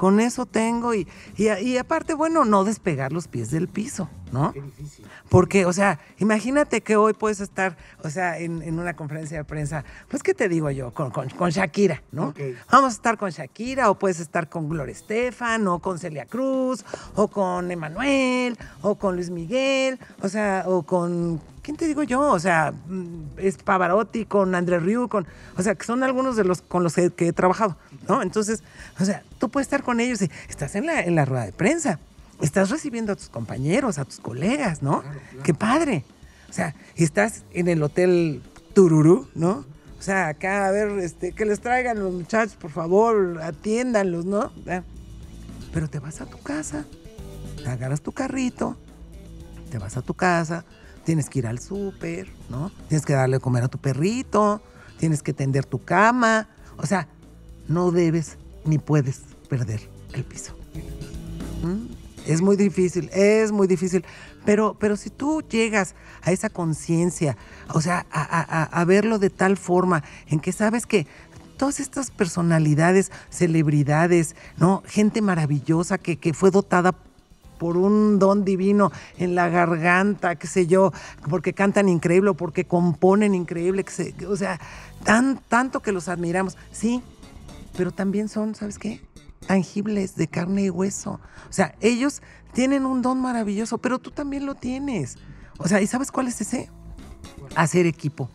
con eso tengo y, y, aparte, bueno, no despegar los pies del piso, ¿no? Qué difícil. Porque, o sea, imagínate que hoy puedes estar, o sea, en, una conferencia de prensa, pues, ¿qué te digo yo? Con, con, Shakira, ¿no? Vamos a estar con Shakira o puedes estar con Gloria Estefan o con Celia Cruz o con Emanuel o con Luis Miguel, o sea, o con ¿quién te digo yo? O sea, mm, es Pavarotti con André Rieu, con, o sea, que son algunos de los con los que, que he trabajado, ¿no? Entonces, o sea, tú puedes estar con ellos y estás en la, en la rueda de prensa, estás recibiendo a tus compañeros, a tus colegas, ¿no? Qué padre. O sea, y estás en el hotel Tururú, ¿no? O sea, acá, a ver, este, que les traigan los muchachos, por favor, atiéndanlos, ¿no? Pero te vas a tu casa, agarras tu carrito, te vas a tu casa, tienes que ir al súper, ¿no? Tienes que darle de comer a tu perrito, tienes que tender tu cama. O sea, no debes ni puedes perder el piso. ¿Mm? Es muy difícil, es muy difícil. Pero, pero si tú llegas a esa conciencia, o sea, a, a- a- verlo de tal forma en que sabes que todas estas personalidades, celebridades, ¿no? Gente maravillosa que, que fue dotada por un don divino en la garganta, qué sé yo, porque cantan increíble porque componen increíble, o sea, tan, tanto que los admiramos. Sí, pero también son, ¿sabes qué? Tangibles, de carne y hueso. O sea, ellos tienen un don maravilloso, pero tú también lo tienes. O sea, ¿y sabes cuál es ese? Hacer equipo.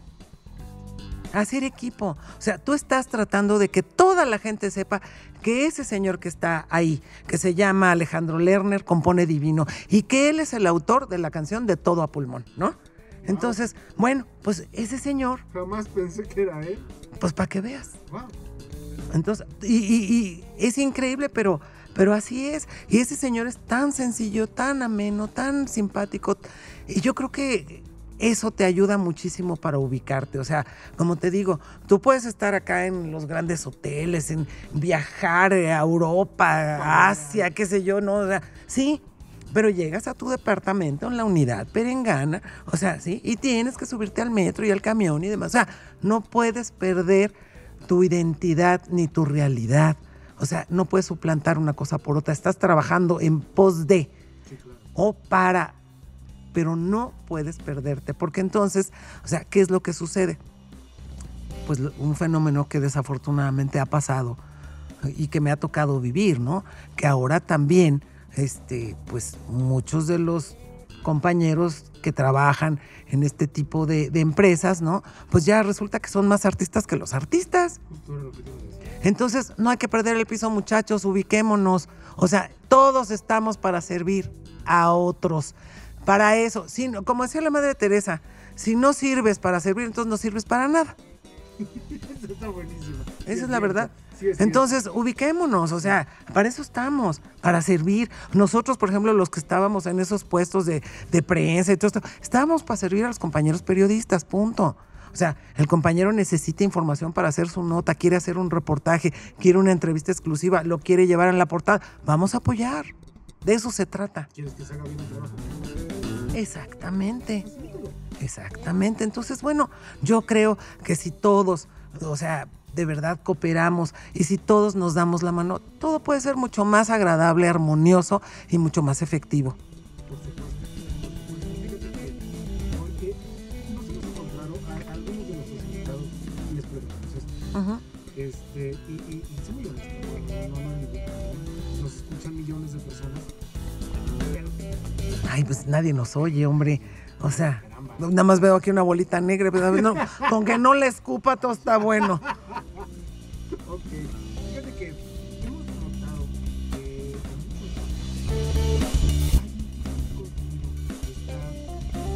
Hacer equipo. O sea, tú estás tratando de que toda la gente sepa que ese señor que está ahí, que se llama Alejandro Lerner, compone divino y que él es el autor de la canción de Todo a Pulmón, ¿no? Entonces, bueno, pues ese señor, Jamás pensé que era él. pues para que veas. Wow. Entonces, y, y- y es increíble, pero, pero así es. Y ese señor es tan sencillo, tan ameno, tan simpático. Y yo creo que eso te ayuda muchísimo para ubicarte. O sea, como te digo, tú puedes estar acá en los grandes hoteles, en viajar a Europa, a Asia, qué sé yo, ¿no? O sea, sí. Pero llegas a tu departamento en la unidad perengana, o sea, sí, y tienes que subirte al metro y al camión y demás. O sea, no puedes perder tu identidad ni tu realidad. O sea, no puedes suplantar una cosa por otra. Estás trabajando en pos de o para, pero no puedes perderte, porque entonces, o sea, ¿qué es lo que sucede? Pues un fenómeno que desafortunadamente ha pasado y que me ha tocado vivir, ¿no? Que ahora también, este, pues muchos de los compañeros que trabajan en este tipo de, empresas, ¿no? Pues ya resulta que son más artistas que los artistas. Entonces, no hay que perder el piso, muchachos, ubiquémonos. O sea, todos estamos para servir a otros. Para eso, si como decía la Madre Teresa, si no sirves para servir, entonces no sirves para nada. Esa está buenísima. Esa es la verdad. Sí, es cierto. Entonces, ubiquémonos, o sea, para eso estamos, para servir. Nosotros, por ejemplo, los que estábamos en esos puestos de, de prensa y todo esto, estábamos para servir a los compañeros periodistas, punto. O sea, el compañero necesita información para hacer su nota, quiere hacer un reportaje, quiere una entrevista exclusiva, lo quiere llevar en la portada. Vamos a apoyar. De eso se trata. ¿Quieres que se haga bien el trabajo? Exactamente. Exactamente. Entonces, bueno, yo creo que si todos, o sea, de verdad cooperamos y si todos nos damos la mano, todo puede ser mucho más agradable, armonioso y mucho más efectivo. Esto. Ujú. Este, y, y, y muy honesto, no, no, no, no, nos escuchan millones de personas. Ay, pues nadie nos oye, hombre. O sea. Nada más veo aquí una bolita negra, pero no, con que no le escupa todo está bueno. ok, fíjate que hemos notado que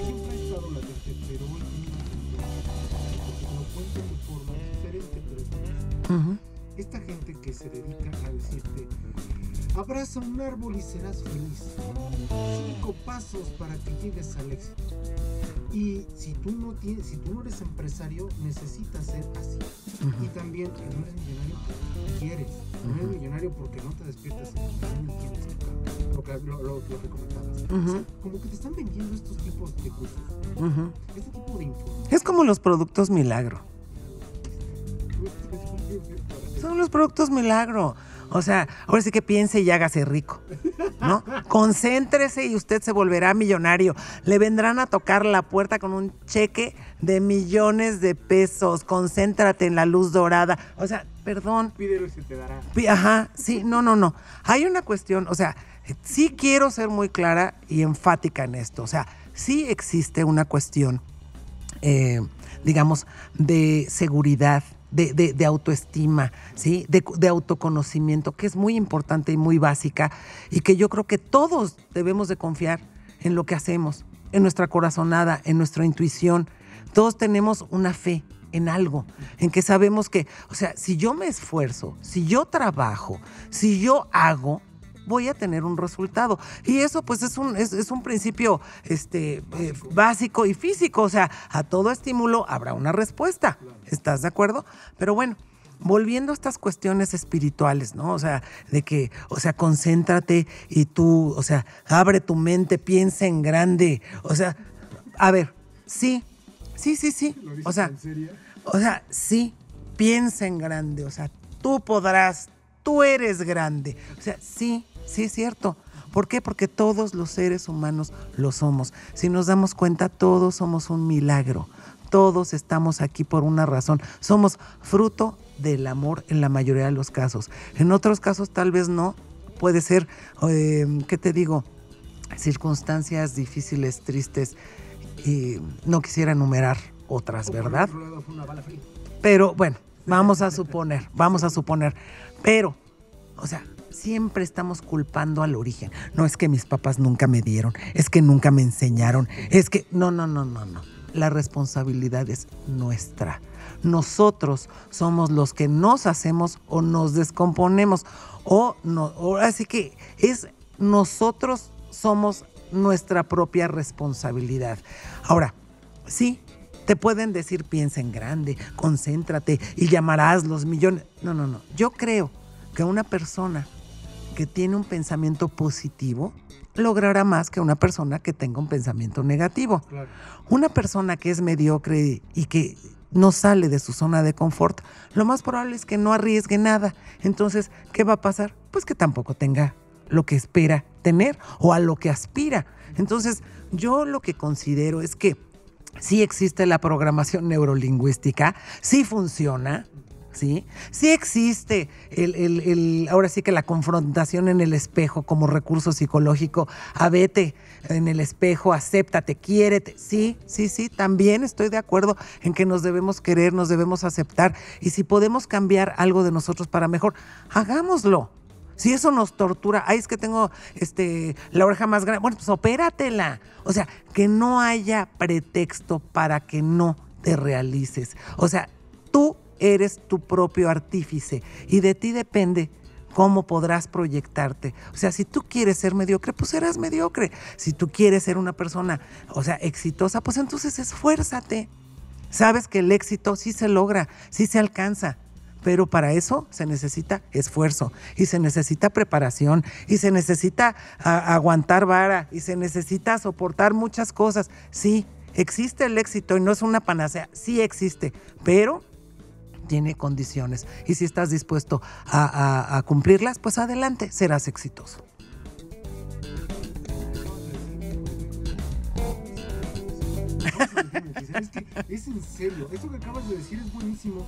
siempre ha estado latente, pero hoy tiene lo cuentan de forma diferente, pero es. Esta gente que se dedica a decirte, abraza un árbol y serás feliz. Cinco pasos para que llegues al éxito. Y si tú no tienes, si tú no eres empresario, necesitas ser así. Y también, el no eres millonario, quieres. No eres millonario porque no te despiertas en la mañana y tienes tu carro. Lo que, lo, lo- lo que comentabas. O sea, como que te están vendiendo estos tipos de cursos, Ujú. este tipo de información. Es como los productos milagro. Son los productos milagro. O sea, ahora sí que piense y hágase rico. ¿No? Concéntrese y usted se volverá millonario. Le vendrán a tocar la puerta con un cheque de millones de pesos. Concéntrate en la luz dorada. O sea, perdón. Pídelo y se te dará. Ajá, sí, no, no, no. Hay una cuestión, o sea, sí quiero ser muy clara y enfática en esto. O sea, sí existe una cuestión, eh, digamos, de seguridad, de, de, autoestima, ¿sí? De, de, autoconocimiento, que es muy importante y muy básica, y que yo creo que todos debemos de confiar en lo que hacemos, en nuestra corazonada, en nuestra intuición. Todos tenemos una fe en algo, en que sabemos que, o sea, si yo me esfuerzo, si yo trabajo, si yo hago, voy a tener un resultado. Y eso pues es un, es, es un principio este, eh, básico y físico, o sea, a todo estímulo habrá una respuesta. ¿Estás de acuerdo? Pero bueno. Volviendo a estas cuestiones espirituales, ¿no? O sea, de que, o sea, concéntrate y tú, o sea, abre tu mente, piensa en grande. O sea, a ver, sí, sí, sí, sí. O sea, o sea, sí, piensa en grande. O sea, tú podrás, tú eres grande. O sea, sí, Sí, es cierto. ¿Por qué? Porque todos los seres humanos lo somos. Si nos damos cuenta, todos somos un milagro. Todos estamos aquí por una razón. Somos fruto del amor en la mayoría de los casos. En otros casos tal vez no. Puede ser, eh, ¿qué te digo? Circunstancias difíciles, tristes. Y no quisiera enumerar otras, ¿verdad? Pero bueno, vamos a suponer, vamos a suponer. Pero, o sea, siempre estamos culpando al origen. No es que mis papás nunca me dieron, es que nunca me enseñaron, es que no, no, no, no, no. La responsabilidad es nuestra. Nosotros somos los que nos hacemos o nos descomponemos o no, así que es nosotros somos nuestra propia responsabilidad. Ahora, sí, te pueden decir piensa en grande, concéntrate y llamarás los millones. No, no, no. Yo creo que una persona que tiene un pensamiento positivo logrará más que una persona que tenga un pensamiento negativo. Claro. Una persona que es mediocre y que no sale de su zona de confort, lo más probable es que no arriesgue nada. Entonces, ¿qué va a pasar? Pues que tampoco tenga lo que espera tener o a lo que aspira. Entonces, yo lo que considero es que sí existe la programación neurolingüística, sí funciona, ¿sí? Sí existe el, el, el, ahora sí que la confrontación en el espejo como recurso psicológico. A en el espejo, acéptate, quiérete. Sí, sí, sí, también estoy de acuerdo en que nos debemos querer, nos debemos aceptar. Y si podemos cambiar algo de nosotros para mejor, hagámoslo. Si eso nos tortura, ay, es que tengo este, la oreja más grande, bueno, pues opératela. O sea, que no haya pretexto para que no te realices. O sea, tú eres tu propio artífice y de ti depende cómo podrás proyectarte. O sea, si tú quieres ser mediocre, pues serás mediocre. Si tú quieres ser una persona, o sea, exitosa, pues entonces esfuérzate. Sabes que el éxito sí se logra, sí se alcanza, pero para eso se necesita esfuerzo y se necesita preparación y se necesita aguantar vara y se necesita soportar muchas cosas. Sí, existe el éxito y no es una panacea, sí existe, pero tiene condiciones. Y si estás dispuesto a, a, a cumplirlas, pues adelante, serás exitoso. Es, que es en serio, esto que acabas de decir es buenísimo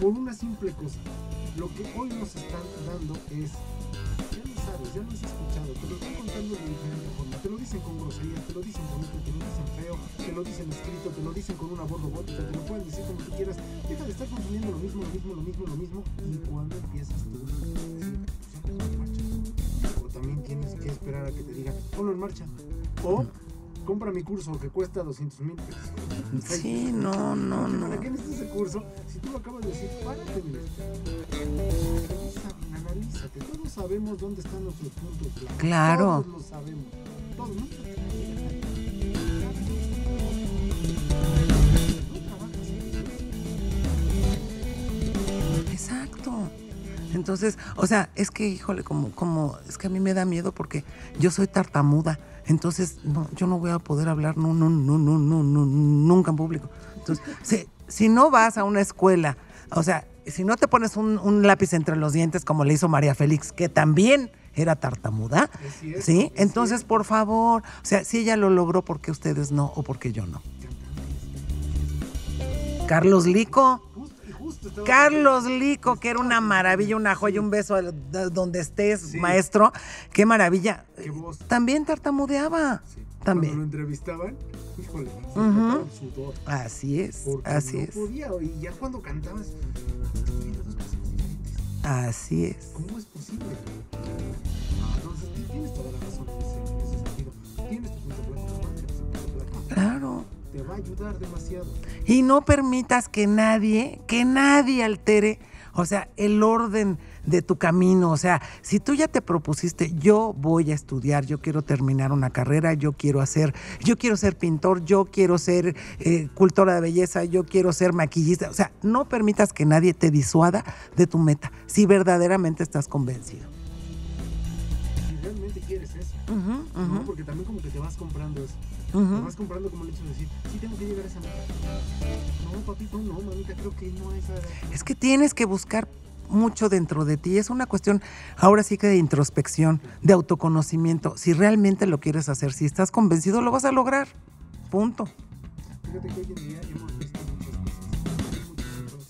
por una simple cosa. Lo que hoy nos están dando es, sabes, ya lo has escuchado, te lo están contando de diferente forma, te lo dicen con grosería, te lo dicen bonito, te lo dicen feo, te lo dicen escrito, te lo dicen con una voz robótica, te lo pueden decir como tú quieras, deja de estar consumiendo lo mismo, lo mismo, lo mismo, lo mismo, y cuando empiezas tú en marcha. O también tienes que esperar a que te digan, ponlo en marcha. O compra mi curso que cuesta 200 mil pesos. Sí, no, no, no. ¿Para qué necesitas ese curso? Si tú lo acabas de decir, párate, mira. Analízate. Todos sabemos dónde están nuestros puntos claros. Claro. Todos lo sabemos. Todos, ¿no? Exacto. Entonces, o sea, es que, híjole, como, como, es que a mí me da miedo porque yo soy tartamuda. Entonces, no, yo no voy a poder hablar, no, no, no, no, no, no nunca en público. Entonces, si, si, no vas a una escuela, o sea, si no te pones un, un, lápiz entre los dientes como le hizo María Félix, que también era tartamuda, ¿sí? Entonces, por favor, o sea, si ella lo logró, ¿por qué ustedes no o por qué yo no? Carlos Lico. Carlos Lico, que era una maravilla, una joya, un beso donde estés, sí. maestro. Qué maravilla. Qué También tartamudeaba. Sí. También. Cuando lo entrevistaban, híjole, se Ujú. notaba el sudor. Así es, Porque así no es, podía. Y ya cuando cantabas, estoy viendo dos personas diferentes. así es. ¿Cómo es posible? Entonces, tienes toda la razón en ese, en ese sentido. Tienes tu punto blanco, marques tu punto blanco. Claro. Te va a ayudar demasiado. Y no permitas que nadie, que nadie altere, o sea, el orden de tu camino. O sea, si tú ya te propusiste, yo voy a estudiar, yo quiero terminar una carrera, yo quiero hacer, yo quiero ser pintor, yo quiero ser eh, cultora de belleza, yo quiero ser maquillista. O sea, no permitas que nadie te disuada de tu meta, si verdaderamente estás convencido. Si realmente quieres eso. Ujú, ¿no? ujú, Porque también como que te vas comprando eso. Te ujú. vas comprando como el hecho de decir, sí tengo que llegar a esa meta. No, papito, no, mamita, creo que no es. Es que tienes que buscar mucho dentro de ti. Es una cuestión ahora sí que de introspección, de autoconocimiento. Si realmente lo quieres hacer, si estás convencido, lo vas a lograr. Punto. Fíjate que hoy en día hemos visto muchas cosas.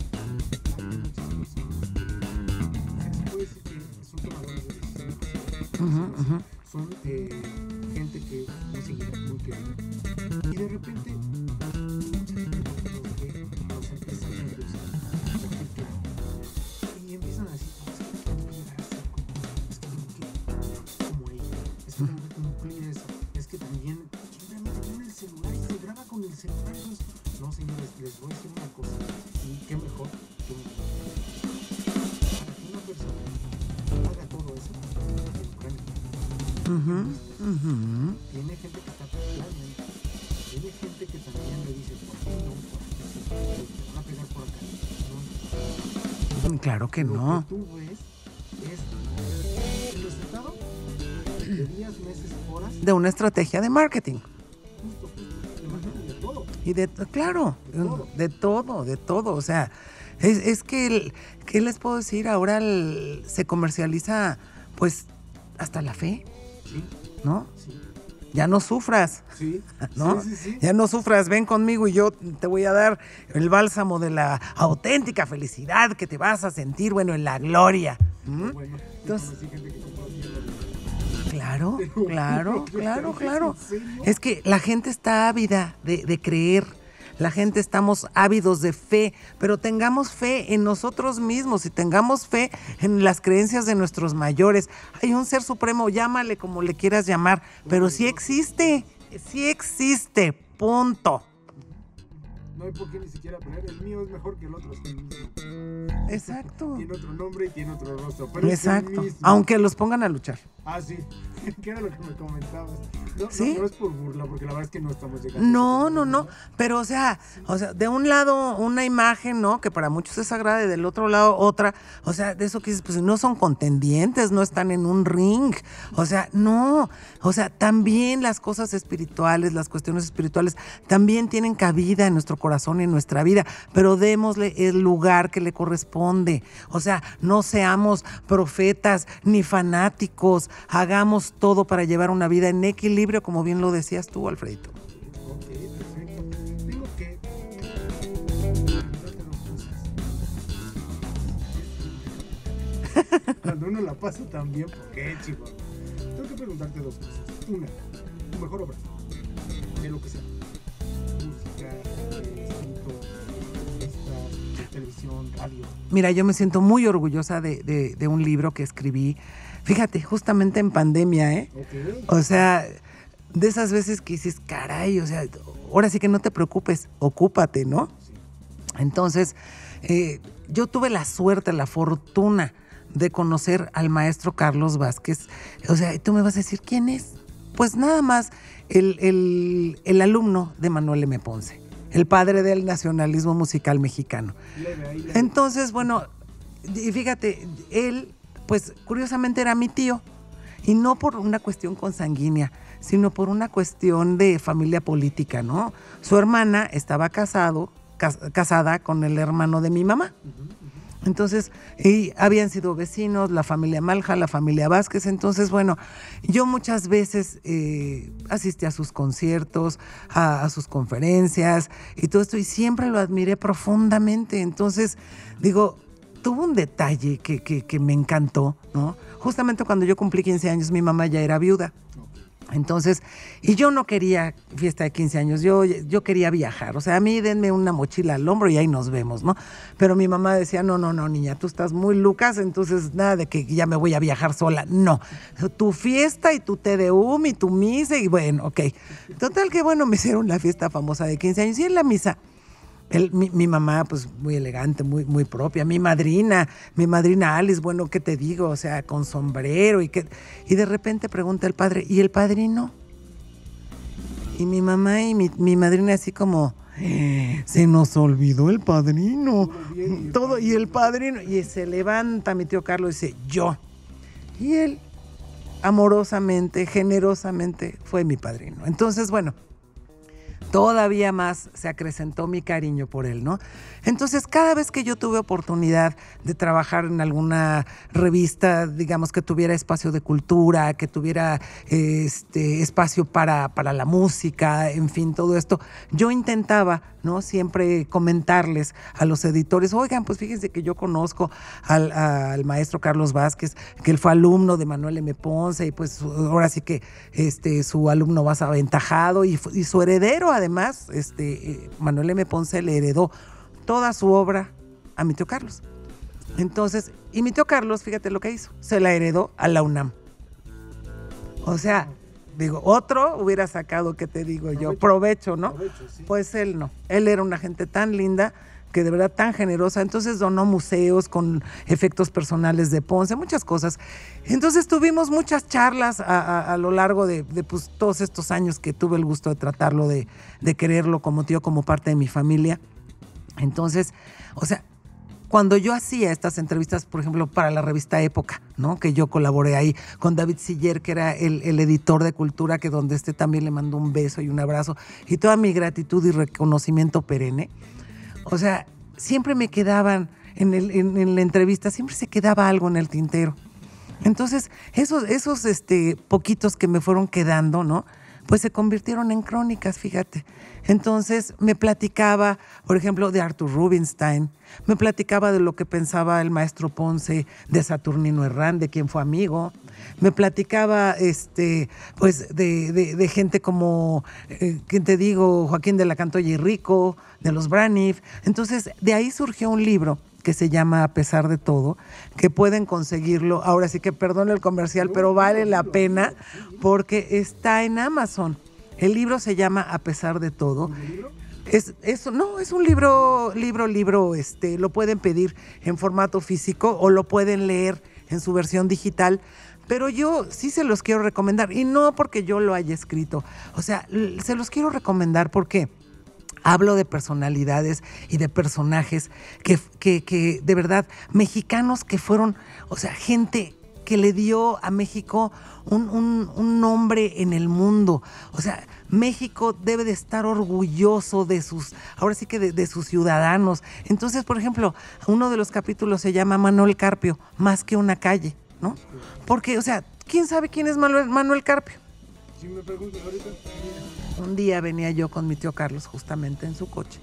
Son tomadores de decisiones. Ujú, ujú. Son eh, gente que muy seguida, muy querida. Y de repente, es que eso, es que también, simplemente tiene el celular y se graba con el celular. Entonces, no, señores, les voy a decir una cosa, y qué mejor que una persona haga todo eso, educarle. Ujú, ujú. Tiene gente que está planeando. Tiene gente que también le dice, ¿por qué no? Por aquí sí, te van a pegar por acá. No. Claro que Lo no. que De una estrategia de marketing. Y de, claro, De todo. de todo, de todo. O sea, es, es que, el- ¿qué les puedo decir? Ahora el- se comercializa, pues, hasta la fe, Sí, ¿no? sí, Ya no sufras. sí. ¿no? Ya no sufras, ven conmigo y yo te voy a dar el bálsamo de la auténtica felicidad que te vas a sentir, bueno, en la gloria. ¿Mm? Bueno, Entonces- gente que. Claro, claro, claro, ¿es claro. Es que la gente está ávida de, de creer. La gente estamos ávidos de fe, pero tengamos fe en nosotros mismos y tengamos fe en las creencias de nuestros mayores. Hay un ser supremo, llámale como le quieras llamar, pero sí existe, sí existe, punto. No hay por qué ni siquiera poner el mío es mejor que el otro. Exacto. Tiene otro nombre y tiene otro rostro, pero es el Exacto. mismo. Aunque los pongan a luchar. Ah, sí. ¿Qué era lo que me comentabas? No, ¿Sí? no, no es por burla, porque la verdad es que no estamos llegando. No, no, no. Pero, o sea, o sea, de un lado una imagen, ¿no? Que para muchos es sagrada y del otro lado otra. O sea, de eso que dices, pues no son contendientes, no están en un ring. O sea, no. O sea, también las cosas espirituales, las cuestiones espirituales, también tienen cabida en nuestro corazón y en nuestra vida. Pero démosle el lugar que le corresponde. O sea, no seamos profetas ni fanáticos. Hagamos todo para llevar una vida en equilibrio, como bien lo decías tú, Alfredito. Ok, perfecto. Tengo que preguntarte dos cosas. Cuando uno la pasa tan bien, ¿por qué, chico? Tengo que preguntarte dos cosas. Una, tu mejor obra, de lo que sea. Música, escrito, televisión, radio. Mira, yo me siento muy orgullosa de, de- de un libro que escribí, fíjate, justamente en pandemia, ¿eh? O sea, de esas veces que dices, caray, o sea, ahora sí que no te preocupes, ocúpate, ¿no? Sí. Entonces, eh, yo tuve la suerte, la fortuna de conocer al maestro Carlos Vázquez. O sea, tú me vas a decir, ¿quién es? Pues nada más el, el- el alumno de Manuel M. Ponce, el padre del nacionalismo musical mexicano. Entonces, bueno, y fíjate, él, pues curiosamente era mi tío, y no por una cuestión consanguínea, sino por una cuestión de familia política, ¿no? Su hermana estaba casado, cas- casada con el hermano de mi mamá. Entonces, y habían sido vecinos, la familia Malja, la familia Vázquez. Entonces, bueno, yo muchas veces eh, asistí a sus conciertos, a, a sus conferencias y todo esto, y siempre lo admiré profundamente. Entonces, digo, tuvo un detalle que, que- que me encantó, ¿no? Justamente cuando yo cumplí 15 años, mi mamá ya era viuda. Entonces, y yo no quería fiesta de 15 años, yo, yo quería viajar. O sea, a mí denme una mochila al hombro y ahí nos vemos, ¿no? Pero mi mamá decía, no, no, no, niña, tú estás muy lucas, entonces nada de que ya me voy a viajar sola. No, tu fiesta y tu de y tu misa y bueno, ok. Total que bueno, me hicieron la fiesta famosa de 15 años y en la misa mi, mamá, pues muy elegante, muy, muy propia. Mi madrina, mi madrina Alice, bueno, ¿qué te digo? O sea, con sombrero y que. Y de repente pregunta el padre, ¿y el padrino? Y mi mamá y mi, mi madrina así como. Se nos olvidó el padrino. Todo, y el padrino. Y se levanta mi tío Carlos y dice, yo. Y él, amorosamente, generosamente, fue mi padrino. Entonces, bueno todavía más se acrecentó mi cariño por él, ¿no? Entonces, cada vez que yo tuve oportunidad de trabajar en alguna revista, digamos, que tuviera espacio de cultura, que tuviera este, espacio para, para la música, en fin, todo esto, yo intentaba, ¿no? Siempre comentarles a los editores, oigan, pues fíjense que yo conozco al, maestro Carlos Vázquez, que él fue alumno de Manuel M. Ponce, y pues ahora sí que este, su alumno más aventajado y, y su heredero, además, este, eh, Manuel M. Ponce le heredó toda su obra a mi tío Carlos. Entonces, y mi tío Carlos, fíjate lo que hizo, se la heredó a la UNAM. O sea, digo, otro hubiera sacado, ¿qué te digo yo? Provecho, ¿no? Pues él no. Él era una gente tan linda que de verdad tan generosa. Entonces donó museos con efectos personales de Ponce, muchas cosas. Entonces tuvimos muchas charlas a, lo largo de, pues, todos estos años que tuve el gusto de tratarlo, de, de quererlo como tío, como parte de mi familia. Entonces, o sea, cuando yo hacía estas entrevistas, por ejemplo, para la revista Época, ¿no? Que yo colaboré ahí con David Siller, que era el, editor de Cultura, que donde este también le mando un beso y un abrazo, y toda mi gratitud y reconocimiento perenne. O sea, siempre me quedaban en, en, la entrevista, siempre se quedaba algo en el tintero. Entonces, esos, esos este, poquitos que me fueron quedando, ¿no? Pues se convirtieron en crónicas, fíjate. Entonces me platicaba, por ejemplo, de Arthur Rubinstein, me platicaba de lo que pensaba el maestro Ponce de Saturnino Herrán, de quien fue amigo, me platicaba este, pues de, gente como, eh, ¿quién te digo? Joaquín de la Cantoya y Rico, de los Braniff. Entonces, de ahí surgió un libro que se llama A pesar de todo, que pueden conseguirlo. Ahora sí que perdón el comercial, pero vale la pena porque está en Amazon. El libro se llama A pesar de todo. Es, eso no, es un libro, libro, libro, este, lo pueden pedir en formato físico o lo pueden leer en su versión digital, pero yo sí se los quiero recomendar y no porque yo lo haya escrito, o sea, se los quiero recomendar porque hablo de personalidades y de personajes que, que, que de verdad, mexicanos que fueron, o sea, gente que le dio a México un, nombre en el mundo. O sea, México debe de estar orgulloso de sus, ahora sí que de, sus ciudadanos. Entonces, por ejemplo, uno de los capítulos se llama Manuel Carpio, más que una calle, ¿no? Porque, o sea, ¿quién sabe quién es Manuel Carpio? Un día venía yo con mi tío Carlos justamente en su coche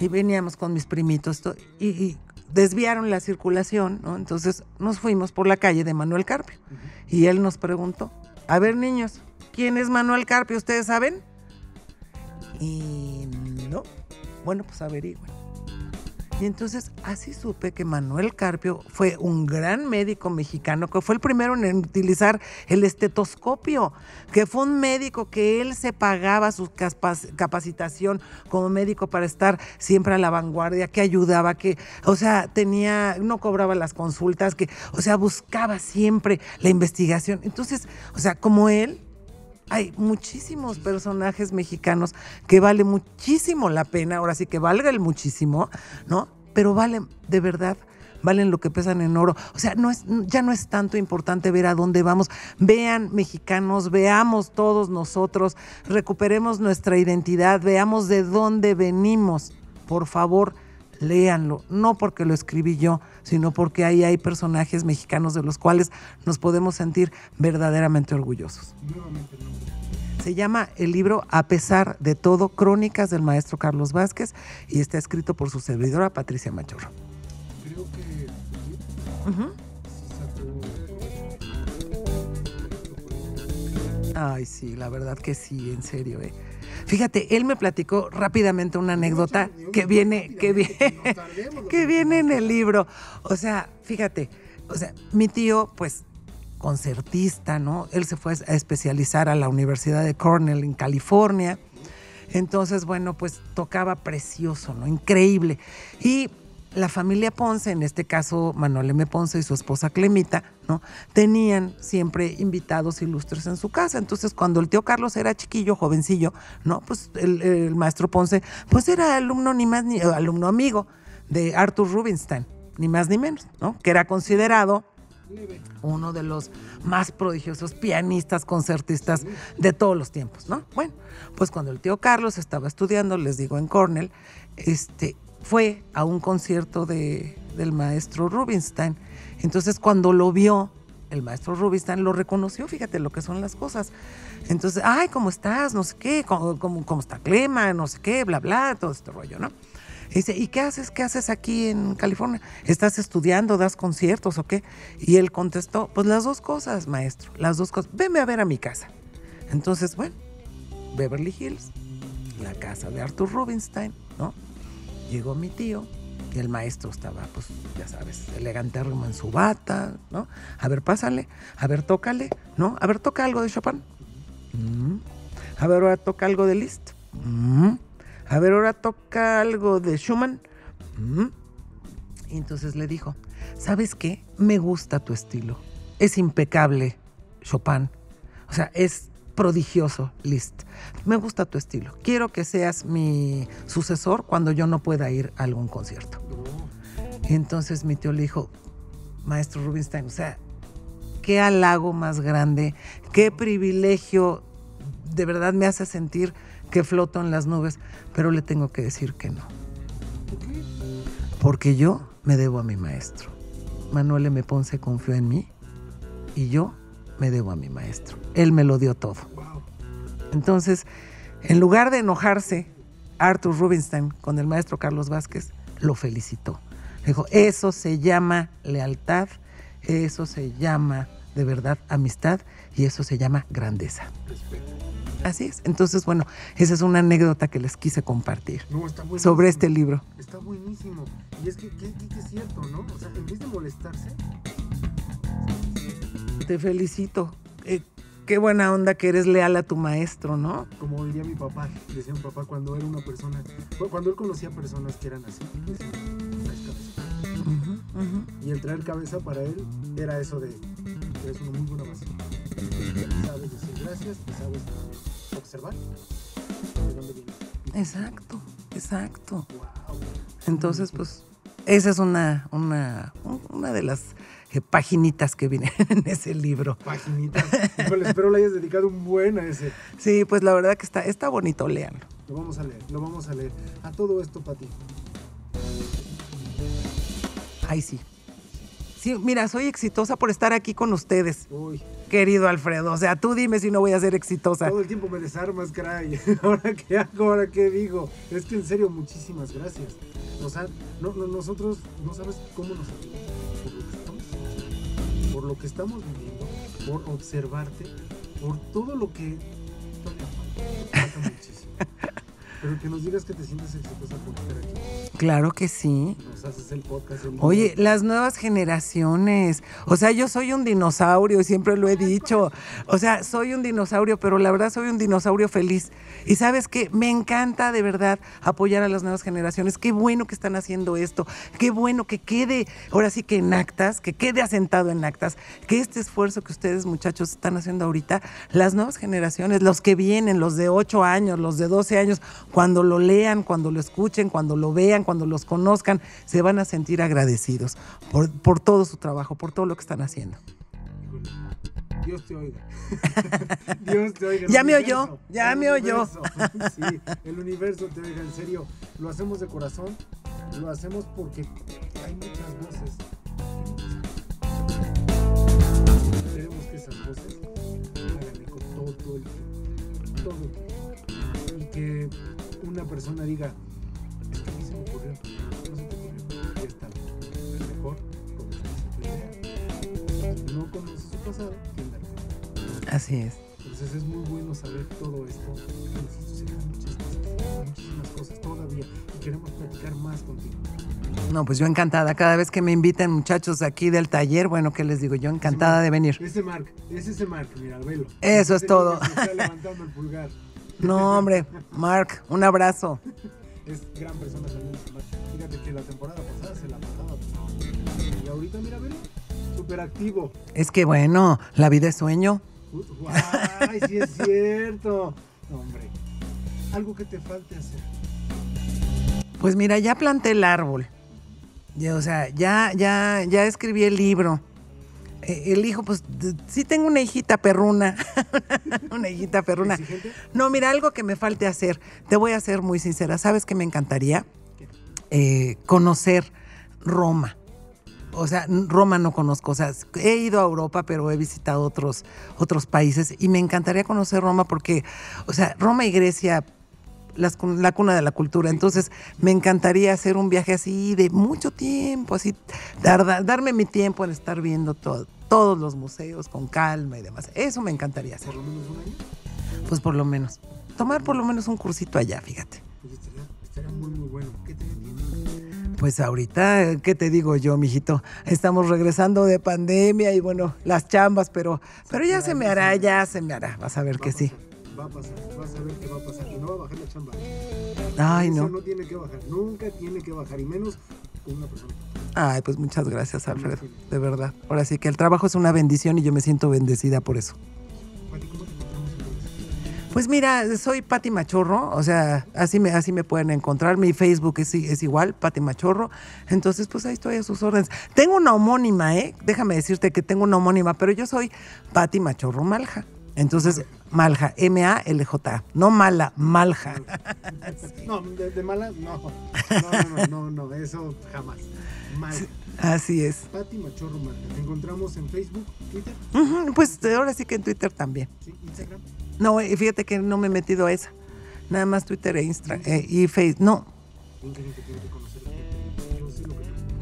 y veníamos con mis primitos y desviaron la circulación, ¿no? Entonces nos fuimos por la calle de Manuel Carpio y él nos preguntó, a ver niños, ¿quién es Manuel Carpio? ¿Ustedes saben? Y no, bueno, pues averigüen. Y entonces así supe que Manuel Carpio fue un gran médico mexicano, que fue el primero en utilizar el estetoscopio, que fue un médico que él se pagaba su capacitación como médico para estar siempre a la vanguardia, que ayudaba, que, o sea, tenía, no cobraba las consultas, que, o sea, buscaba siempre la investigación. Entonces, o sea, como él, hay muchísimos personajes mexicanos que vale muchísimo la pena, ahora sí que valga el muchísimo, ¿no? Pero valen, de verdad, valen lo que pesan en oro. O sea, no es, ya no es tanto importante ver a dónde vamos. Vean mexicanos, veamos todos nosotros, recuperemos nuestra identidad, veamos de dónde venimos. Por favor, léanlo, no porque lo escribí yo, sino porque ahí hay personajes mexicanos de los cuales nos podemos sentir verdaderamente orgullosos. Se llama el libro A pesar de todo, Crónicas del maestro Carlos Vázquez y está escrito por su servidora Patricia Machorro. Creo que... Ay, sí, la verdad que sí, en serio, ¿eh? Fíjate, él me platicó rápidamente una anécdota que viene, que viene, que viene en el libro. O sea, fíjate, o sea, mi tío, pues, concertista, ¿no? Él se fue a especializar a la Universidad de Cornell en California. Entonces, bueno, pues tocaba precioso, ¿no? Increíble. Y la familia Ponce, en este caso Manuel M. Ponce y su esposa Clemita, ¿no? Tenían siempre invitados ilustres en su casa. Entonces, cuando el tío Carlos era chiquillo, jovencillo, ¿no? Pues el, maestro Ponce, pues era alumno ni más ni alumno amigo de Arthur Rubinstein, ni más ni menos, ¿no? Que era considerado uno de los más prodigiosos pianistas, concertistas de todos los tiempos, ¿no? Bueno, pues cuando el tío Carlos estaba estudiando, les digo, en Cornell, este, fue a un concierto de, del maestro Rubinstein. Entonces cuando lo vio, el maestro Rubinstein lo reconoció, fíjate lo que son las cosas. Entonces, ay, ¿cómo estás? No sé qué, ¿cómo, está Clema? No sé qué, bla, bla, todo este rollo, ¿no? Y dice, ¿y qué haces? ¿Qué haces aquí en California? ¿Estás estudiando? ¿Das conciertos o qué? Y él contestó, pues las dos cosas, maestro, las dos cosas. Venme a ver a mi casa. Entonces, bueno, Beverly Hills, la casa de Arthur Rubinstein, ¿no? Llegó mi tío y el maestro estaba, pues, ya sabes, elegante en su bata, ¿no? A ver, pásale, a ver, tócale, ¿no? A ver, toca algo de Chopin. Mm. A ver, ahora toca algo de Liszt. Mm. A ver, ahora toca algo de Schumann. Mm. Y entonces le dijo, ¿sabes qué? Me gusta tu estilo. Es impecable, Chopin. O sea, es prodigioso, Liszt. Me gusta tu estilo. Quiero que seas mi sucesor cuando yo no pueda ir a algún concierto. Entonces mi tío le dijo, maestro Rubinstein, o sea, qué halago más grande, qué privilegio, de verdad me hace sentir que floto en las nubes, pero le tengo que decir que no. Porque yo me debo a mi maestro. Manuel M. Ponce confió en mí y yo me debo a mi maestro. Él me lo dio todo. Entonces, en lugar de enojarse, Arthur Rubinstein con el maestro Carlos Vázquez lo felicitó. dijo, eso se llama lealtad, eso se llama de verdad amistad y eso se llama grandeza. Así es. Entonces, bueno, esa es una anécdota que les quise compartir sobre este libro. Está buenísimo. Y es que, es cierto, ¿no? O sea, en vez de molestarse, te felicito. Eh, qué buena onda que eres leal a tu maestro, ¿no? Como diría mi papá, decía mi papá cuando era una persona, cuando él conocía personas que eran así, Y el traer cabeza para él era eso de, eres una muy buena base. Sabes decir gracias y sabes observar Exacto, exacto. Entonces, pues, esa es una, una, una de las paginitas que vienen en ese libro. Paginitas. espero le hayas dedicado un buen a ese. Sí, pues la verdad que está, está bonito, léanlo. Lo vamos a leer, lo vamos a leer. A todo esto, Pati. Ay, sí. Sí, mira, soy exitosa por estar aquí con ustedes. Uy. Querido Alfredo, o sea, tú dime si no voy a ser exitosa. Todo el tiempo me desarmas, caray. ¿Ahora qué hago? ¿Ahora qué digo? Es que en serio, muchísimas gracias. O sea, no, nosotros no sabes cómo nos por lo que estamos viviendo, por observarte, por todo lo que falta muchísimo. Pero que nos digas que te sientes exitosa por estar aquí. Claro que sí. Nos haces el podcast. Oye, las nuevas generaciones. O sea, yo soy un dinosaurio, siempre lo he dicho. O sea, soy un dinosaurio, pero la verdad soy un dinosaurio feliz. Y sabes que me encanta de verdad apoyar a las nuevas generaciones. Qué bueno que están haciendo esto. Qué bueno que quede, ahora sí que en actas, que quede asentado en actas, que este esfuerzo que ustedes muchachos están haciendo ahorita, las nuevas generaciones, los que vienen, los de 8 años, los de 12 años, cuando lo lean, cuando lo escuchen, cuando lo vean, cuando los conozcan, se van a sentir agradecidos por, todo su trabajo, por todo lo que están haciendo. Dios te oiga. Dios te oiga. Ya me oyó, ya me oyó. Sí, el universo te oiga, en serio. Lo hacemos de corazón, lo hacemos porque hay muchas voces. Queremos que esas voces hagan eco todo el todo. Y que una persona diga, esto a mí se me ocurrió, no se te ocurrió, ya está. Mejor su idea. No conoces su pasado, Así es. Entonces es muy bueno saber todo esto. Se quedan muchas cosas, muchísimas cosas todavía y queremos platicar más contigo. No, pues yo encantada. Cada vez que me inviten muchachos aquí del taller, bueno, ¿qué les digo? Yo encantada de venir. Ese Mark, ese es ese Mark, mira, velo. Eso es Ese todo. niño que Está levantando el pulgar. No, hombre, Mark, un abrazo. Es gran persona también. Fíjate que la temporada pasada se la pasaba. Y ahorita, mira, velo. Súper activo. Es que bueno, la vida es sueño. ¡Ay, sí es cierto! No, hombre. Algo que te falte hacer. Pues mira, ya planté el árbol. Ya, o sea, ya, ya, ya escribí el libro. Eh, El hijo, pues sí tengo una hijita perruna. una hijita perruna. No, mira, algo que me falte hacer. Te voy a ser muy sincera. ¿Sabes qué me encantaría? Eh, conocer Roma. O sea, Roma no conozco. O sea, he ido a Europa, pero he visitado otros, otros países y me encantaría conocer Roma porque, o sea, Roma y Grecia, las la cuna de la cultura. Entonces, me encantaría hacer un viaje así de mucho tiempo, así, dar- dar- darme mi tiempo en estar viendo todo, todos los museos con calma y demás. Eso me encantaría hacer. ¿Por lo menos un año? Pues por lo menos. Tomar por lo menos un cursito allá, fíjate. Oye, estaría, estaría muy, muy bueno. ¿Qué te? Pues ahorita, eh, ¿qué te digo yo, mijito? Estamos regresando de pandemia y bueno, las chambas, pero, pero ya se me hará, ya se me hará. Vas a ver Va que a sí. pasar, Va a pasar, vas a ver qué va a pasar. Y no va a bajar la chamba. Ay, Eso no. no tiene que bajar, nunca tiene que bajar, y menos con una persona. Ay, pues muchas gracias, Alfredo. De verdad. Ahora sí que el trabajo es una bendición y yo me siento bendecida por eso. Pues mira, soy Pati Machorro, o sea, así me, así me pueden encontrar. Mi Facebook es, es igual, Pati Machorro. Entonces, pues ahí estoy a sus órdenes. Tengo una homónima, ¿eh? Déjame decirte que tengo una homónima, pero yo soy Pati Machorro Malja. Entonces, Malja, M-A-L-J. No mala, Malja. No, de, de mala, no. No, no, no, no, no, eso jamás. Mal. Así es. Pati Machorro Marca. Te encontramos en Facebook, Twitter, Pues ahora sí que en Twitter también. ¿sí? Instagram. No, eh, fíjate que no me he metido a esa. Nada más Twitter e Insta eh, y Facebook. No, LinkedIn te tiene que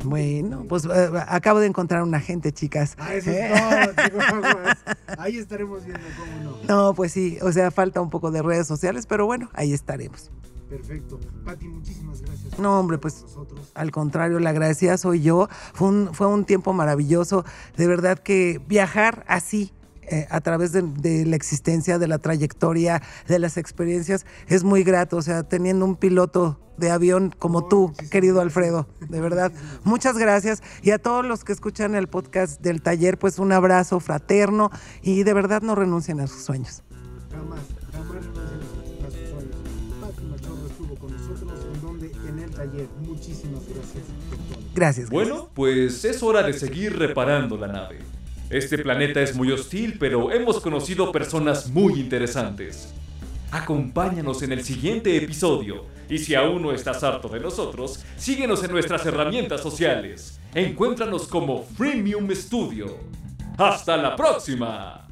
bueno, pues eh, acabo de encontrar una gente, chicas. Ah, eso es Eh, todo. Ahí estaremos viendo cómo no. No, pues sí, o sea, falta un poco de redes sociales, pero bueno, ahí estaremos. Perfecto. Pati, muchísimas gracias. No, hombre, pues. Al contrario, la agradecida soy yo. Fue un, fue un tiempo maravilloso. De verdad que viajar así, eh, a través de, de la existencia, de la trayectoria, de las experiencias, es muy grato. O sea, teniendo un piloto de avión como tú, muchísimas querido. Alfredo, de verdad. Muchísimas Muchas gracias. Y a todos los que escuchan el podcast del taller, pues un abrazo fraterno y de verdad no renuncien a sus sueños. Jamás, jamás renuncien a sus sueños. Pati Machorro estuvo con nosotros en donde en el taller. Muchísimas gracias. Gracias. Bueno, pues es hora de seguir reparando la nave. Este planeta es muy hostil, pero hemos conocido personas muy interesantes. Acompáñanos en el siguiente episodio. Y si aún no estás harto de nosotros, síguenos en nuestras herramientas sociales. Encuéntranos como Freemium Studio. ¡Hasta la próxima!